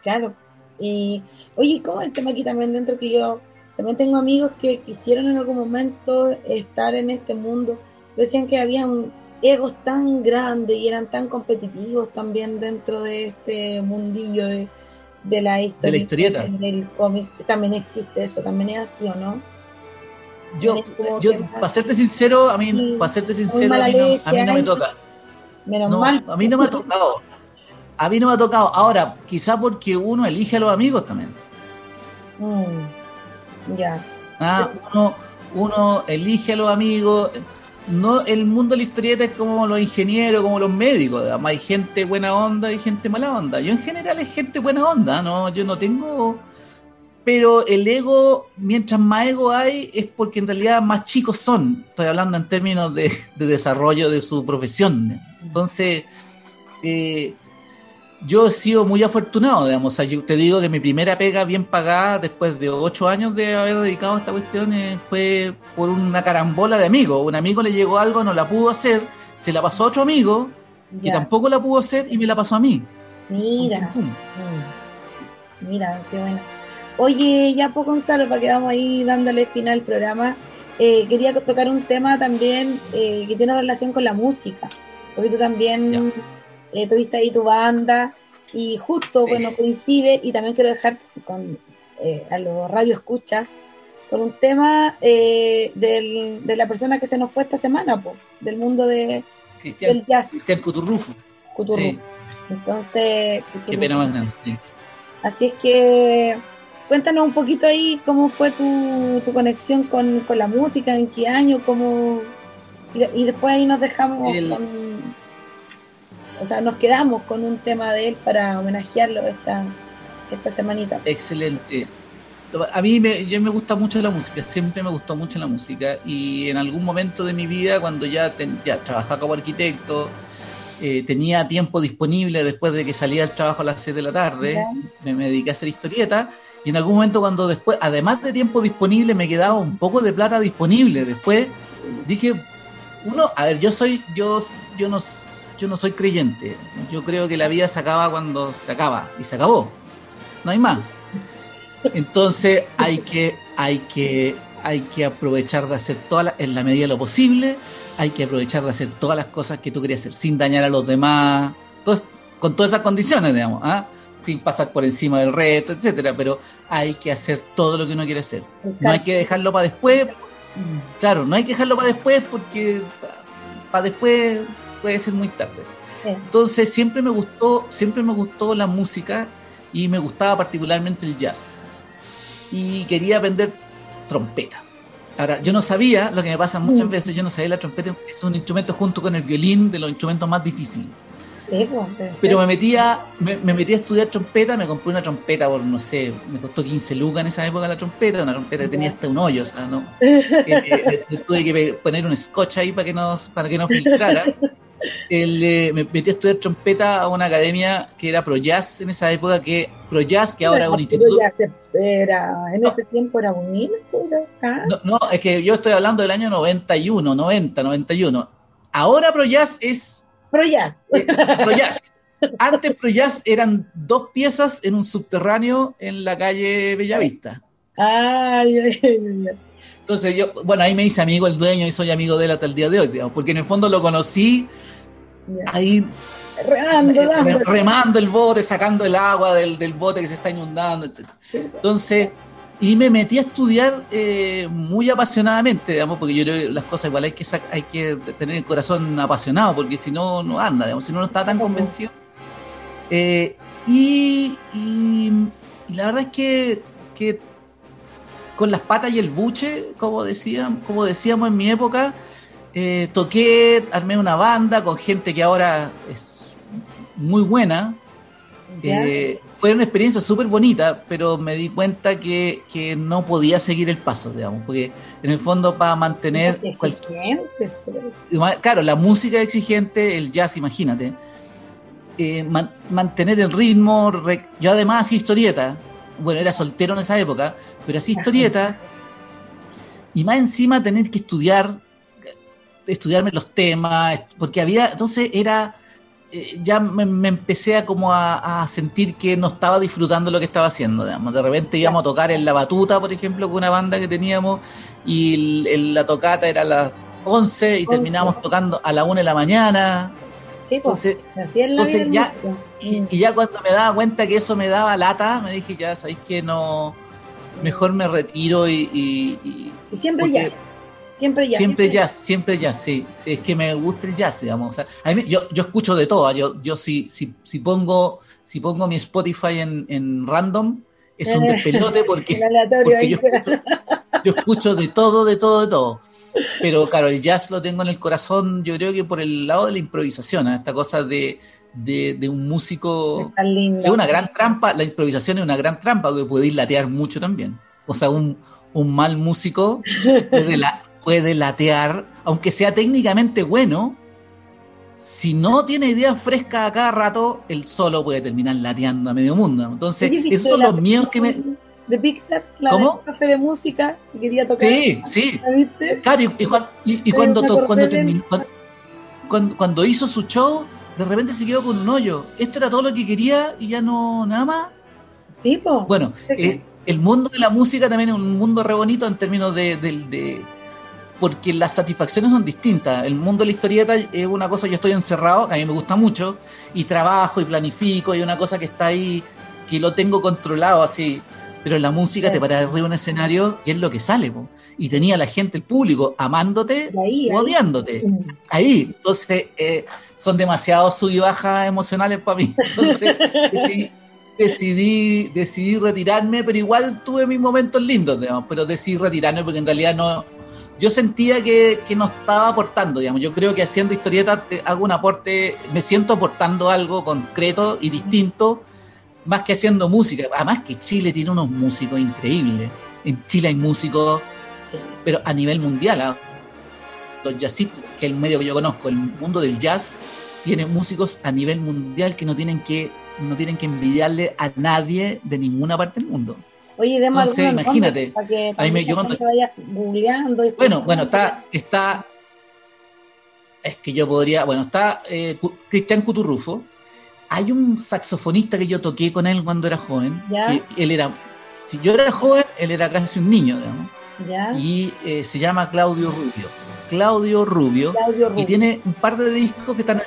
Claro. Y, oye, ¿cómo el tema aquí también dentro que yo también tengo amigos que quisieron en algún momento estar en este mundo? Decían que habían egos tan grandes y eran tan competitivos también dentro de este mundillo de, la historia. De la historieta. Del cómic. También existe eso, también es así, ¿o no? Yo, yo para serte sincero, a mí, para serte sincero, a mí no me toca. Menos mal. A mí no me ha tocado. A mí no me ha tocado. Ahora, quizá porque uno elige a los amigos también. Mm, ya. Ah, uno, uno elige a los amigos. No, el mundo de la historieta es como los ingenieros, como los médicos. Hay gente buena onda y gente mala onda. Yo en general es gente buena onda, ¿no? Yo no tengo. Pero el ego, mientras más ego hay, es porque en realidad más chicos son. Estoy hablando en términos de, de desarrollo de su profesión. Entonces, eh, yo he sido muy afortunado, digamos. yo te digo que mi primera pega bien pagada después de ocho años de haber dedicado a esta cuestión eh, fue por una carambola de amigos. Un amigo le llegó algo, no la pudo hacer, se la pasó a otro amigo, que tampoco la pudo hacer y me la pasó a mí. Mira. Mm. Mira, qué bueno. Oye, ya poco Gonzalo, para que vamos ahí dándole final al programa, eh, quería tocar un tema también que tiene relación con la música porque tú también eh, tuviste ahí tu banda y justo, bueno, coincide y también quiero dejar con eh, a los radio escuchas con un tema eh, de la persona que se nos fue esta semana, del mundo de, del jazz. Cristian Cuturrufo. Entonces, qué pena más grande. Así es que cuéntanos un poquito ahí cómo fue tu, tu conexión con, con, la música, en qué año, cómo, y, después ahí nos dejamos con, o sea, nos quedamos con un tema de él para homenajearlo esta, esta semanita. Excelente. A mí me, yo me gusta mucho la música, siempre me gustó mucho la música y en algún momento de mi vida cuando ya, ya trabajaba como arquitecto, eh, tenía tiempo disponible después de que salía del trabajo a las 6 de la tarde, me, me, dediqué a hacer historieta y en algún momento cuando después, además de tiempo disponible, me quedaba un poco de plata disponible. Después dije, uno, a ver, yo soy, yo, yo no, yo no soy creyente. Yo creo que la vida se acaba cuando se acaba y se acabó. No hay más. Entonces hay que, hay que, hay que aprovechar de hacer todas en la medida de lo posible. Hay que aprovechar de hacer todas las cosas que tú querías hacer sin dañar a los demás, con todas esas condiciones, digamos, ¿ah? sin pasar por encima del reto, etcétera. Pero hay que hacer todo lo que uno quiere hacer. No hay que dejarlo para después Claro, no hay que dejarlo para después porque para después puede ser muy tarde. Entonces siempre me gustó, siempre me gustó la música y me gustaba particularmente el jazz. Y quería aprender trompeta. Ahora, yo no sabía, lo que me pasa muchas mm. veces, yo no sabía la trompeta es un instrumento junto con el violín de los instrumentos más difíciles. Pues, Pero me metía, me, metí a estudiar trompeta, me compré una trompeta por, no sé, me costó 15 lucas en esa época la trompeta, una trompeta que tenía hasta un hoyo, o sea, ¿no? Eh, eh, tuve que poner un scotch ahí para que no, para que no filtrara. Eh, me metí a estudiar trompeta a una academia que era Pro Jazz en esa época, que Pro Jazz, que ahora es un instituto. Era, en ese tiempo era un no, no, es que yo estoy hablando del año 91, 90, 91. Ahora Pro Jazz es Projazz. Projazz. Antes Projazz eran dos piezas en un subterráneo en la calle Bellavista. Ay, Entonces yo, bueno, ahí me hice amigo el dueño y soy amigo de él hasta el día de hoy, digamos, porque en el fondo lo conocí ahí remando, remando, el bote, sacando el agua del, del bote que se está inundando, etc. Entonces, y me metí a estudiar eh, muy apasionadamente, digamos, porque yo creo que las cosas igual hay que, hay que tener el corazón apasionado, porque si no, no anda, digamos, si no, no está tan convencido. Eh, y, la verdad es que, que, con las patas y el buche, como, decían, como decíamos en mi época, eh, toqué, armé una banda con gente que ahora es muy buena. Eh, fue una experiencia súper bonita, pero me di cuenta que, que, no podía seguir el paso, digamos, porque en el fondo para mantener... Exigente, claro, la música exigente, el jazz, imagínate. Eh, mantener el ritmo, yo además hacía historieta, bueno, era soltero en esa época, pero hacía historieta, y más encima tener que estudiar, estudiarme los temas, porque había, entonces era eh, ya me, empecé a como a, sentir que no estaba disfrutando lo que estaba haciendo. Digamos. De repente íbamos a tocar en La Batuta, por ejemplo, con una banda que teníamos, y la tocata era a las 11 y terminábamos tocando a la 1 de la mañana. Sí, pues, entonces, ya, y, ya cuando me daba cuenta que eso me daba lata, me dije, ya sabéis que no, mejor me retiro y... Y, siempre ya Siempre jazz. Siempre jazz, siempre jazz, sí. es que me gusta el jazz, digamos. yo, yo escucho de todo. Yo, yo si, si, si, pongo, si pongo mi Spotify en, en random, es un despelote porque, yo, escucho, yo, escucho, de todo, de todo, de todo. Pero claro, el jazz lo tengo en el corazón, yo creo que por el lado de la improvisación, ¿eh? esta cosa de, de, de, un músico. Es una gran trampa, la improvisación es una gran trampa que puede ir latear mucho también. O sea, un, un mal músico desde la, puede latear, aunque sea técnicamente bueno, si no tiene ideas frescas a cada rato, el solo puede terminar lateando a medio mundo. Entonces, esos son los miedos que me. De Pixar, la ¿Cómo? café de música que quería tocar. Sí, sí. Claro, y, cuando, cuando, terminó, cuando, cuando, hizo su show, de repente se quedó con un hoyo. Esto era todo lo que quería y ya no, nada más. Sí, pues. Bueno, eh, el mundo de la música también es un mundo re bonito en términos de, de porque las satisfacciones son distintas. El mundo de la historieta es una cosa, yo estoy encerrado, que a mí me gusta mucho, y trabajo y planifico, y una cosa que está ahí, que lo tengo controlado así. Pero en la música te paras arriba de un escenario y es lo que sale, y tenía la gente, el público, amándote o odiándote. Ahí. Entonces, eh, son demasiado sub y bajas emocionales para mí. Entonces, decidí, decidí, retirarme, pero igual tuve mis momentos lindos, digamos, pero decidí retirarme porque en realidad no, yo sentía que, no estaba aportando, digamos. Yo creo que haciendo historietas hago un aporte, me siento aportando algo concreto y distinto, más que haciendo música. Además que Chile tiene unos músicos increíbles. En Chile hay músicos, pero a nivel mundial. ¿ah? Los jazzistas, que es el medio que yo conozco, el mundo del jazz, tiene músicos a nivel mundial que no tienen que, no tienen que envidiarle a nadie de ninguna parte del mundo. Oye, demos imagínate. Para que, para me, yo cuando... vaya googleando. bueno, bueno, está, está. Es que yo podría. Bueno, está eh, Cristian Cuturrufo. Hay un saxofonista que yo toqué con él cuando era joven. él era. Si yo era joven, él era casi un niño, digamos. Y eh, se llama Claudio Rubio. Claudio Rubio. Claudio Rubio. Y tiene un par de discos que están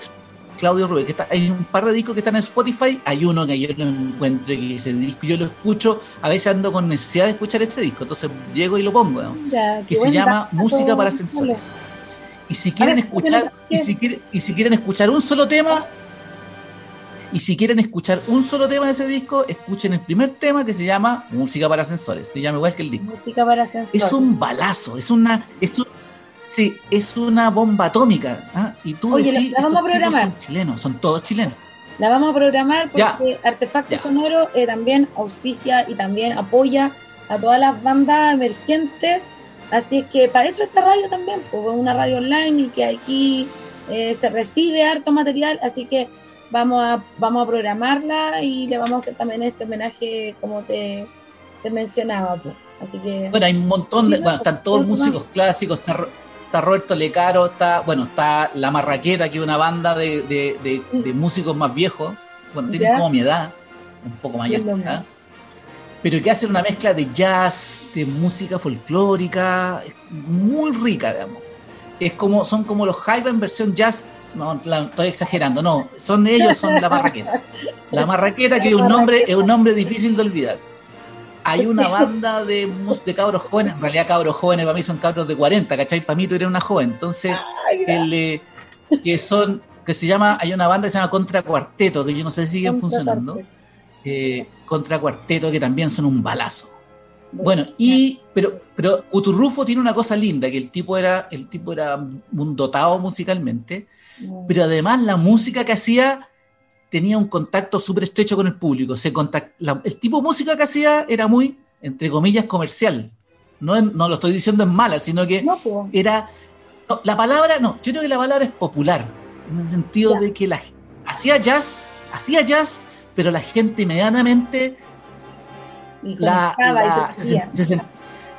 Claudio Rubio, que está, hay un par de discos que están en Spotify, hay uno que yo no encuentro que ese disco yo lo escucho, a veces ando con necesidad de escuchar este disco, entonces llego y lo pongo, que se llama Música para Sensores. Y si quieren escuchar, y si, y si quieren escuchar un solo tema, y si quieren escuchar un solo tema de ese disco, escuchen el primer tema que se llama Música para Sensores. Se llama igual que el disco. Música para Sensores. Es un balazo, es una, es un, Sí, es una bomba atómica. ¿ah? Y tú Oye, la, vamos a programar. Son chilenos, son todos chilenos. La vamos a programar porque Artefacto Sonoro eh, también auspicia y también apoya a todas las bandas emergentes. Así es que para eso esta radio también, pues una radio online y que aquí eh, se recibe harto material. Así que vamos a, vamos a programarla y le vamos a hacer también este homenaje como te, te mencionaba. Pues. Así que. Bueno, hay un montón de. Bueno, están todos músicos clásicos, está está Roberto Lecaro, está, bueno, está La Marraqueta, que es una banda de, músicos más viejos, bueno, tienen como mi edad, un poco mayor, pero que hacen una mezcla de jazz, de música folclórica, muy rica, digamos. Es como, son como los Jaiba en versión jazz, no, estoy exagerando, no, son ellos, son La Marraqueta. La Marraqueta, que es un nombre, es un nombre difícil de olvidar hay una banda de, de cabros jóvenes, en realidad cabros jóvenes para mí son cabros de 40, ¿cachai? Para mí tú eres una joven, entonces, eh, que son, que se llama, hay una banda que se llama Contra Cuarteto, que yo no sé si siguen funcionando, eh, Contra Cuarteto, que también son un balazo. Bueno, y pero pero Uturrufo tiene una cosa linda, que el tipo era el tipo era un dotado musicalmente, pero además la música que hacía tenía un contacto súper estrecho con el público. Se contact- la- el tipo de música que hacía era muy, entre comillas, comercial. No, lo estoy diciendo en mala, sino que No, pues. era. no, la palabra, no, yo creo que la palabra es popular, en el sentido de que la, hacía jazz, hacía jazz, pero la gente inmediatamente la, se, se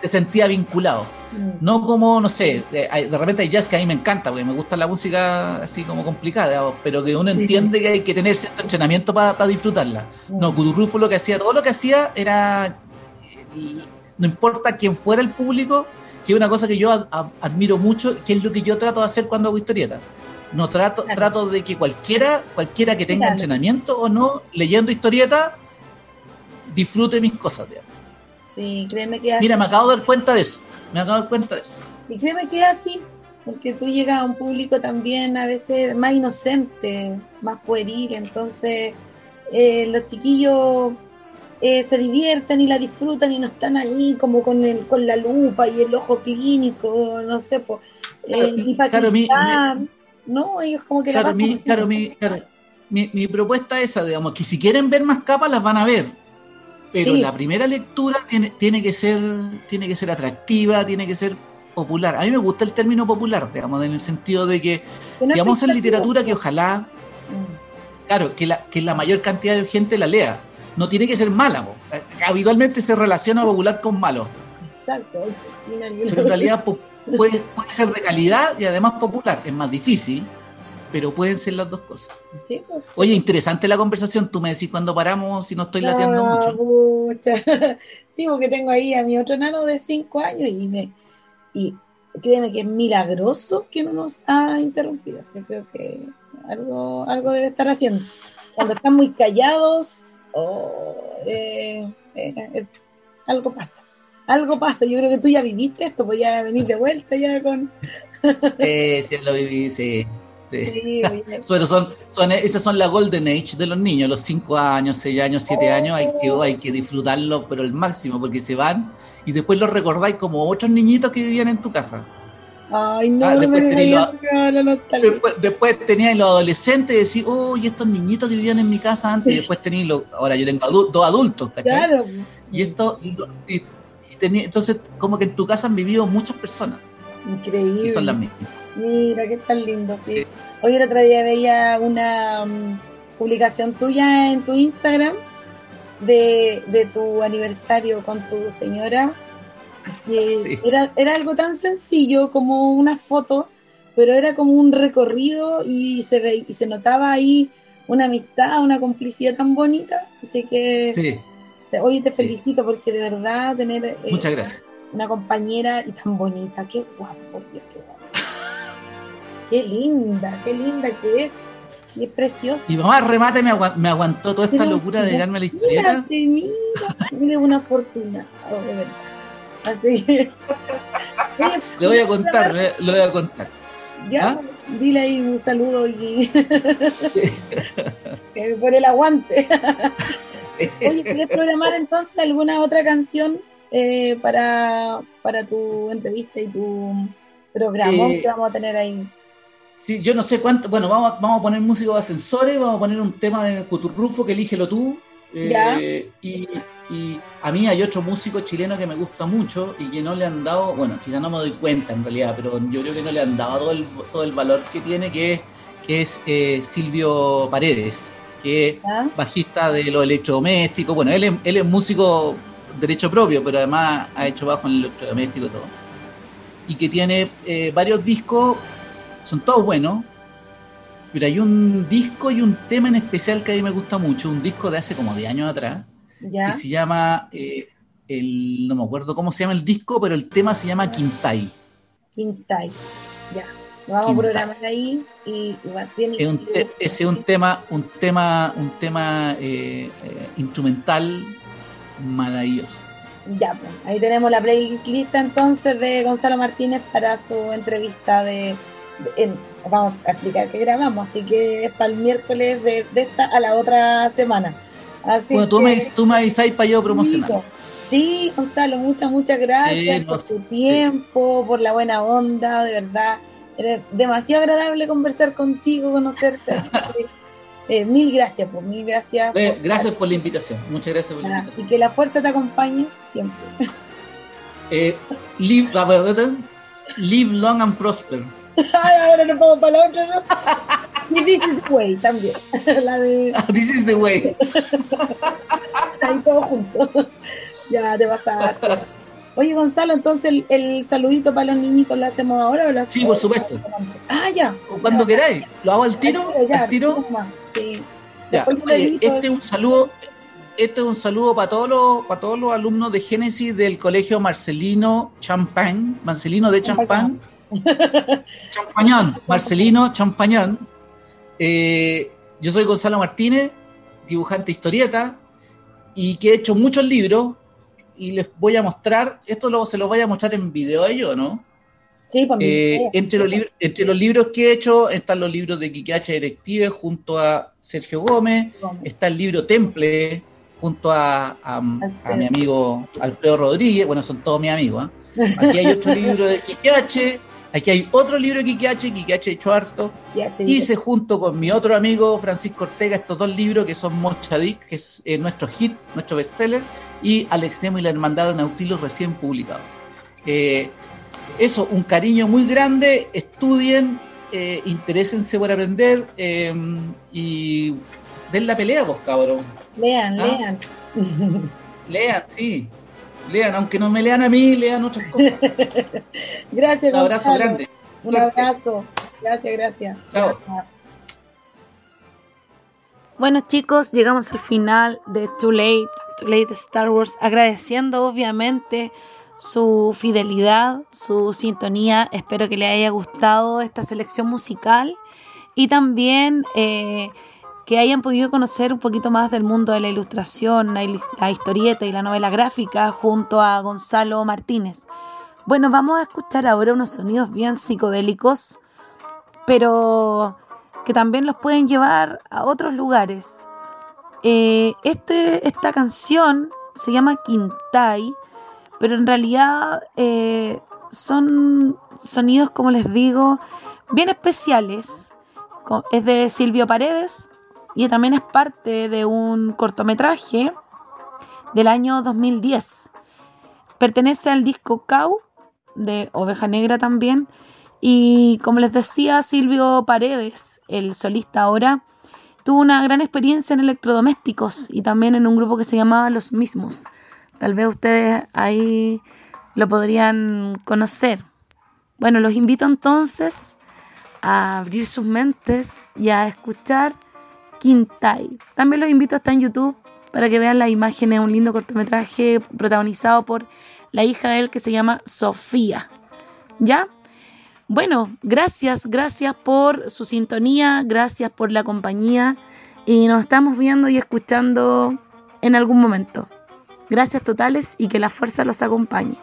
se sentía vinculado. Mm. No como, no sé, de, hay- de repente hay jazz que a mí me encanta, porque me gusta la música así como complicada, pero que uno entiende que hay que tener cierto entrenamiento para disfrutarla. Mm. No, Kudurrufo lo que hacía, todo lo que hacía era, y no importa quién fuera el público, que es una cosa que yo a- a- admiro mucho, que es lo que yo trato de hacer cuando hago historieta. No trato, Claro. trato de que cualquiera, cualquiera que tenga Claro. entrenamiento o no, leyendo historieta, disfrute mis cosas. digamos. Sí, créeme que es Mira, así. me acabo de dar cuenta de eso. Me acabo de dar cuenta de eso. Y créeme que es así, porque tú llegas a un público también a veces más inocente, más pueril, entonces eh, los chiquillos eh, se divierten y la disfrutan y no están ahí como con, el, con la lupa y el ojo clínico, no sé, pues, Claro, y para claro, mi- ¿no? Ellos como que la Claro, pasan mi, claro, mi, claro, mi, mi propuesta es esa, digamos, que si quieren ver más capas las van a ver, pero Sí. la primera lectura tiene, tiene que ser tiene que ser atractiva, tiene que ser popular. A mí me gusta el término popular, digamos, en el sentido de que, hacer expectativa. literatura, que ojalá, claro, que la, que la mayor cantidad de gente la lea. No tiene que ser mala, po. Eh, habitualmente se relaciona popular con malo, Exacto. Pero en realidad puede, puede ser de calidad y además popular. Es más difícil, pero pueden ser las dos cosas. Sí, pues, sí. Oye, interesante la conversación. Tú me decís cuando paramos si no estoy lateando Ah, mucho. pucha. Sí, porque tengo ahí a mi otro nano de 5 años y me y créeme que es milagroso que no nos ha interrumpido. Yo creo que algo, algo debe estar haciendo. Cuando están muy callados, oh, eh, eh, eh, algo pasa. Algo pasa. Yo creo que tú ya viviste esto, pues ya venís de vuelta ya con. Eh, sí, lo viví, sí. Sí. Sí. Pero son, son, esas son la golden age de los niños, los 5 años, 6 años, 7 Oh. años. Hay que, hay que disfrutarlo, pero el máximo, porque se van y después los recordáis como otros niñitos que vivían en tu casa. Ay, no, Ah, no después me tenés digas lo- la nostalgia. Después, después teníais los adolescentes y decís, oh, y estos niñitos que vivían en mi casa antes. Y después tenéis los. Ahora yo tengo adu- dos adultos, ¿cachai? Claro. Y esto. Y, y tenía- entonces, como que en tu casa han vivido muchas personas Increíble. y son las mismas. Mira, qué tan lindo, sí. Sí. Hoy el otro día veía una mm, publicación tuya en tu Instagram de, de tu aniversario con tu señora. que Sí. era, era algo tan sencillo como una foto, pero era como un recorrido y se, ve, y se notaba ahí una amistad, una complicidad tan bonita. Así que Sí, te- hoy te Sí. felicito porque de verdad tener eh, muchas gracias. una compañera y tan bonita, qué guapa, por Dios, qué linda, qué linda que es. Y es preciosa. Mi mamá remate me, agua- me aguantó toda esta Pero, locura de darme la historieta. Mírate, mira, eres una fortuna, de verdad. Así que. Le voy a contar, le, le voy a contar. Ya, ¿Ah? dile ahí un saludo y Sí. que por el aguante. Oye, ¿quieres programar entonces alguna otra canción eh, para, para tu entrevista y tu programa Eh, que vamos a tener ahí? Sí, yo no sé cuánto. Bueno, vamos, a- vamos a poner música de ascensores, vamos a poner un tema de Cuturrufo que elígelo tú. eh, Ya. y, y a mí hay otro músico chileno que me gusta mucho y que no le han dado, bueno, quizá no me doy cuenta en realidad, pero yo creo que no le han dado todo el, todo el valor que tiene, que es, que es eh, Silvio Paredes, que es ¿Ya? bajista de los electrodomésticos. Bueno, él es, él es músico derecho propio, pero además ha hecho bajo en el electrodoméstico y todo. Y que tiene eh, varios discos, son todos buenos, pero hay un disco y un tema en especial que a mí me gusta mucho, un disco de hace como 10 años atrás, ¿Ya? que se llama, eh, el, no me acuerdo cómo se llama el disco, pero el tema se llama Quintay. Quintay. Ya. Lo vamos Quintay. a programar ahí y, tiene Es un, te- ese es un tema, un tema, un tema eh, eh, instrumental maravilloso. Ya, pues, ahí tenemos la playlist lista entonces de Gonzalo Martínez para su entrevista de- en- vamos a explicar que grabamos, así que es para el miércoles de, de esta a la otra semana. Así Bueno, tú que, me, tú me avisáis para yo promocionar. Sí, Gonzalo, muchas, muchas gracias por tu tiempo, por la buena onda, de verdad. Eres demasiado agradable conversar contigo, conocerte. Eh, mil gracias, pues, mil gracias. gracias por la invitación, muchas gracias por la invitación. Y que la fuerza te acompañe siempre. Eh, live, live long and prosper. Ay, ahora nos vamos para la otra, ¿no? Y This is the way también. La de... Ah, this is the way. Ahí todos juntos. Ya, te vas a... Oye, Gonzalo, entonces el, saludito para los niñitos lo hacemos ahora o lo Sí, por supuesto. Ah, ya. cuando queráis. ¿Lo hago al tiro? Ya, tiro? Sí. Ya. este es un saludo. Este es un saludo para todos los para todos los alumnos de Génesis del Colegio Marcelino Champagne, Marcelino de Champagne. Champañón, Marcelino Champañón. Eh, yo soy Gonzalo Martínez, dibujante historieta, y que he hecho muchos libros y les voy a mostrar, esto luego se los voy a mostrar en video a ellos, ¿no? Sí, pues entre, los entre los libros que he hecho están los libros de Quiqueache Directive junto a Sergio Gómez, está el libro Temple junto a, mi amigo Alfredo Rodríguez, bueno, son todos mis amigos. ¿eh? Aquí hay otro libro de Quiqueache, aquí hay otro libro de Quiqueache, Quiqueache hecho harto. Hice junto con mi otro amigo Francisco Ortega estos dos libros que son Mochadik, que es eh, nuestro hit, nuestro bestseller, y Alex Nemo y la Hermandad de Nautilus recién publicado. Eh, eso, un cariño muy grande, estudien, eh, interésense por aprender eh, y den la pelea, vos, cabrón. Lean, ¿Ah? lean. lean, sí. Lean, aunque no me lean a mí, lean otras cosas. gracias, Un abrazo grande. Un abrazo. Gracias, gracias. Chao. Bueno chicos, llegamos al final de Too Late, Too Late Star Wars, agradeciendo obviamente su fidelidad, su sintonía. Espero que le haya gustado esta selección musical y también eh, que hayan podido conocer un poquito más del mundo de la ilustración, la, historieta y la novela gráfica junto a Gonzalo Martínez. Bueno, vamos a escuchar ahora unos sonidos bien psicodélicos, pero que también los pueden llevar a otros lugares. Eh, este, esta canción se llama Quintai, pero en realidad eh, son sonidos, como les digo, bien especiales. Es de Silvio Paredes y también es parte de un cortometraje del año 2010. Pertenece al disco Cau de Oveja Negra también y como les decía, Silvio Paredes, el solista ahora, tuvo una gran experiencia en electrodomésticos y también en un grupo que se llamaba Los Mismos. Tal vez ustedes ahí lo podrían conocer. Bueno, los invito entonces a abrir sus mentes y a escuchar También los invito a estar en YouTube para que vean las imágenes, un lindo cortometraje protagonizado por la hija de él que se llama Sofía. ¿Ya? Bueno, gracias, gracias por su sintonía, gracias por la compañía y nos estamos viendo y escuchando en algún momento. Gracias totales y que la fuerza los acompañe.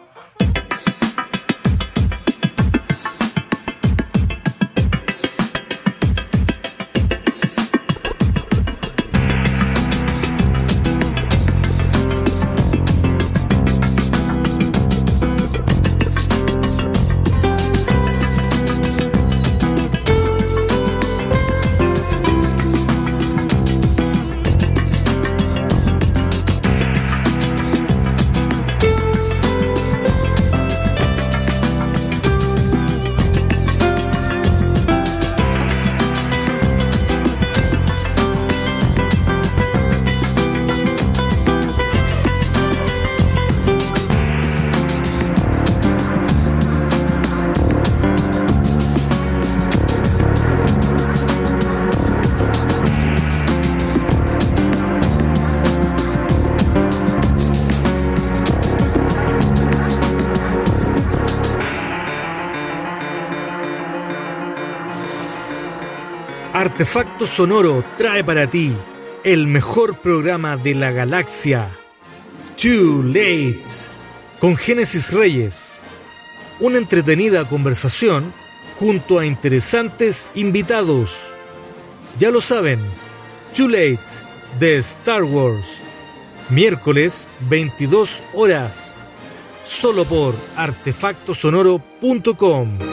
Artefacto Sonoro trae para ti el mejor programa de la galaxia, Too Late, con Génesis Reyes. Una entretenida conversación junto a interesantes invitados. Ya lo saben, Too Late de Star Wars. Miércoles 22 horas. Solo por artefactosonoro.com.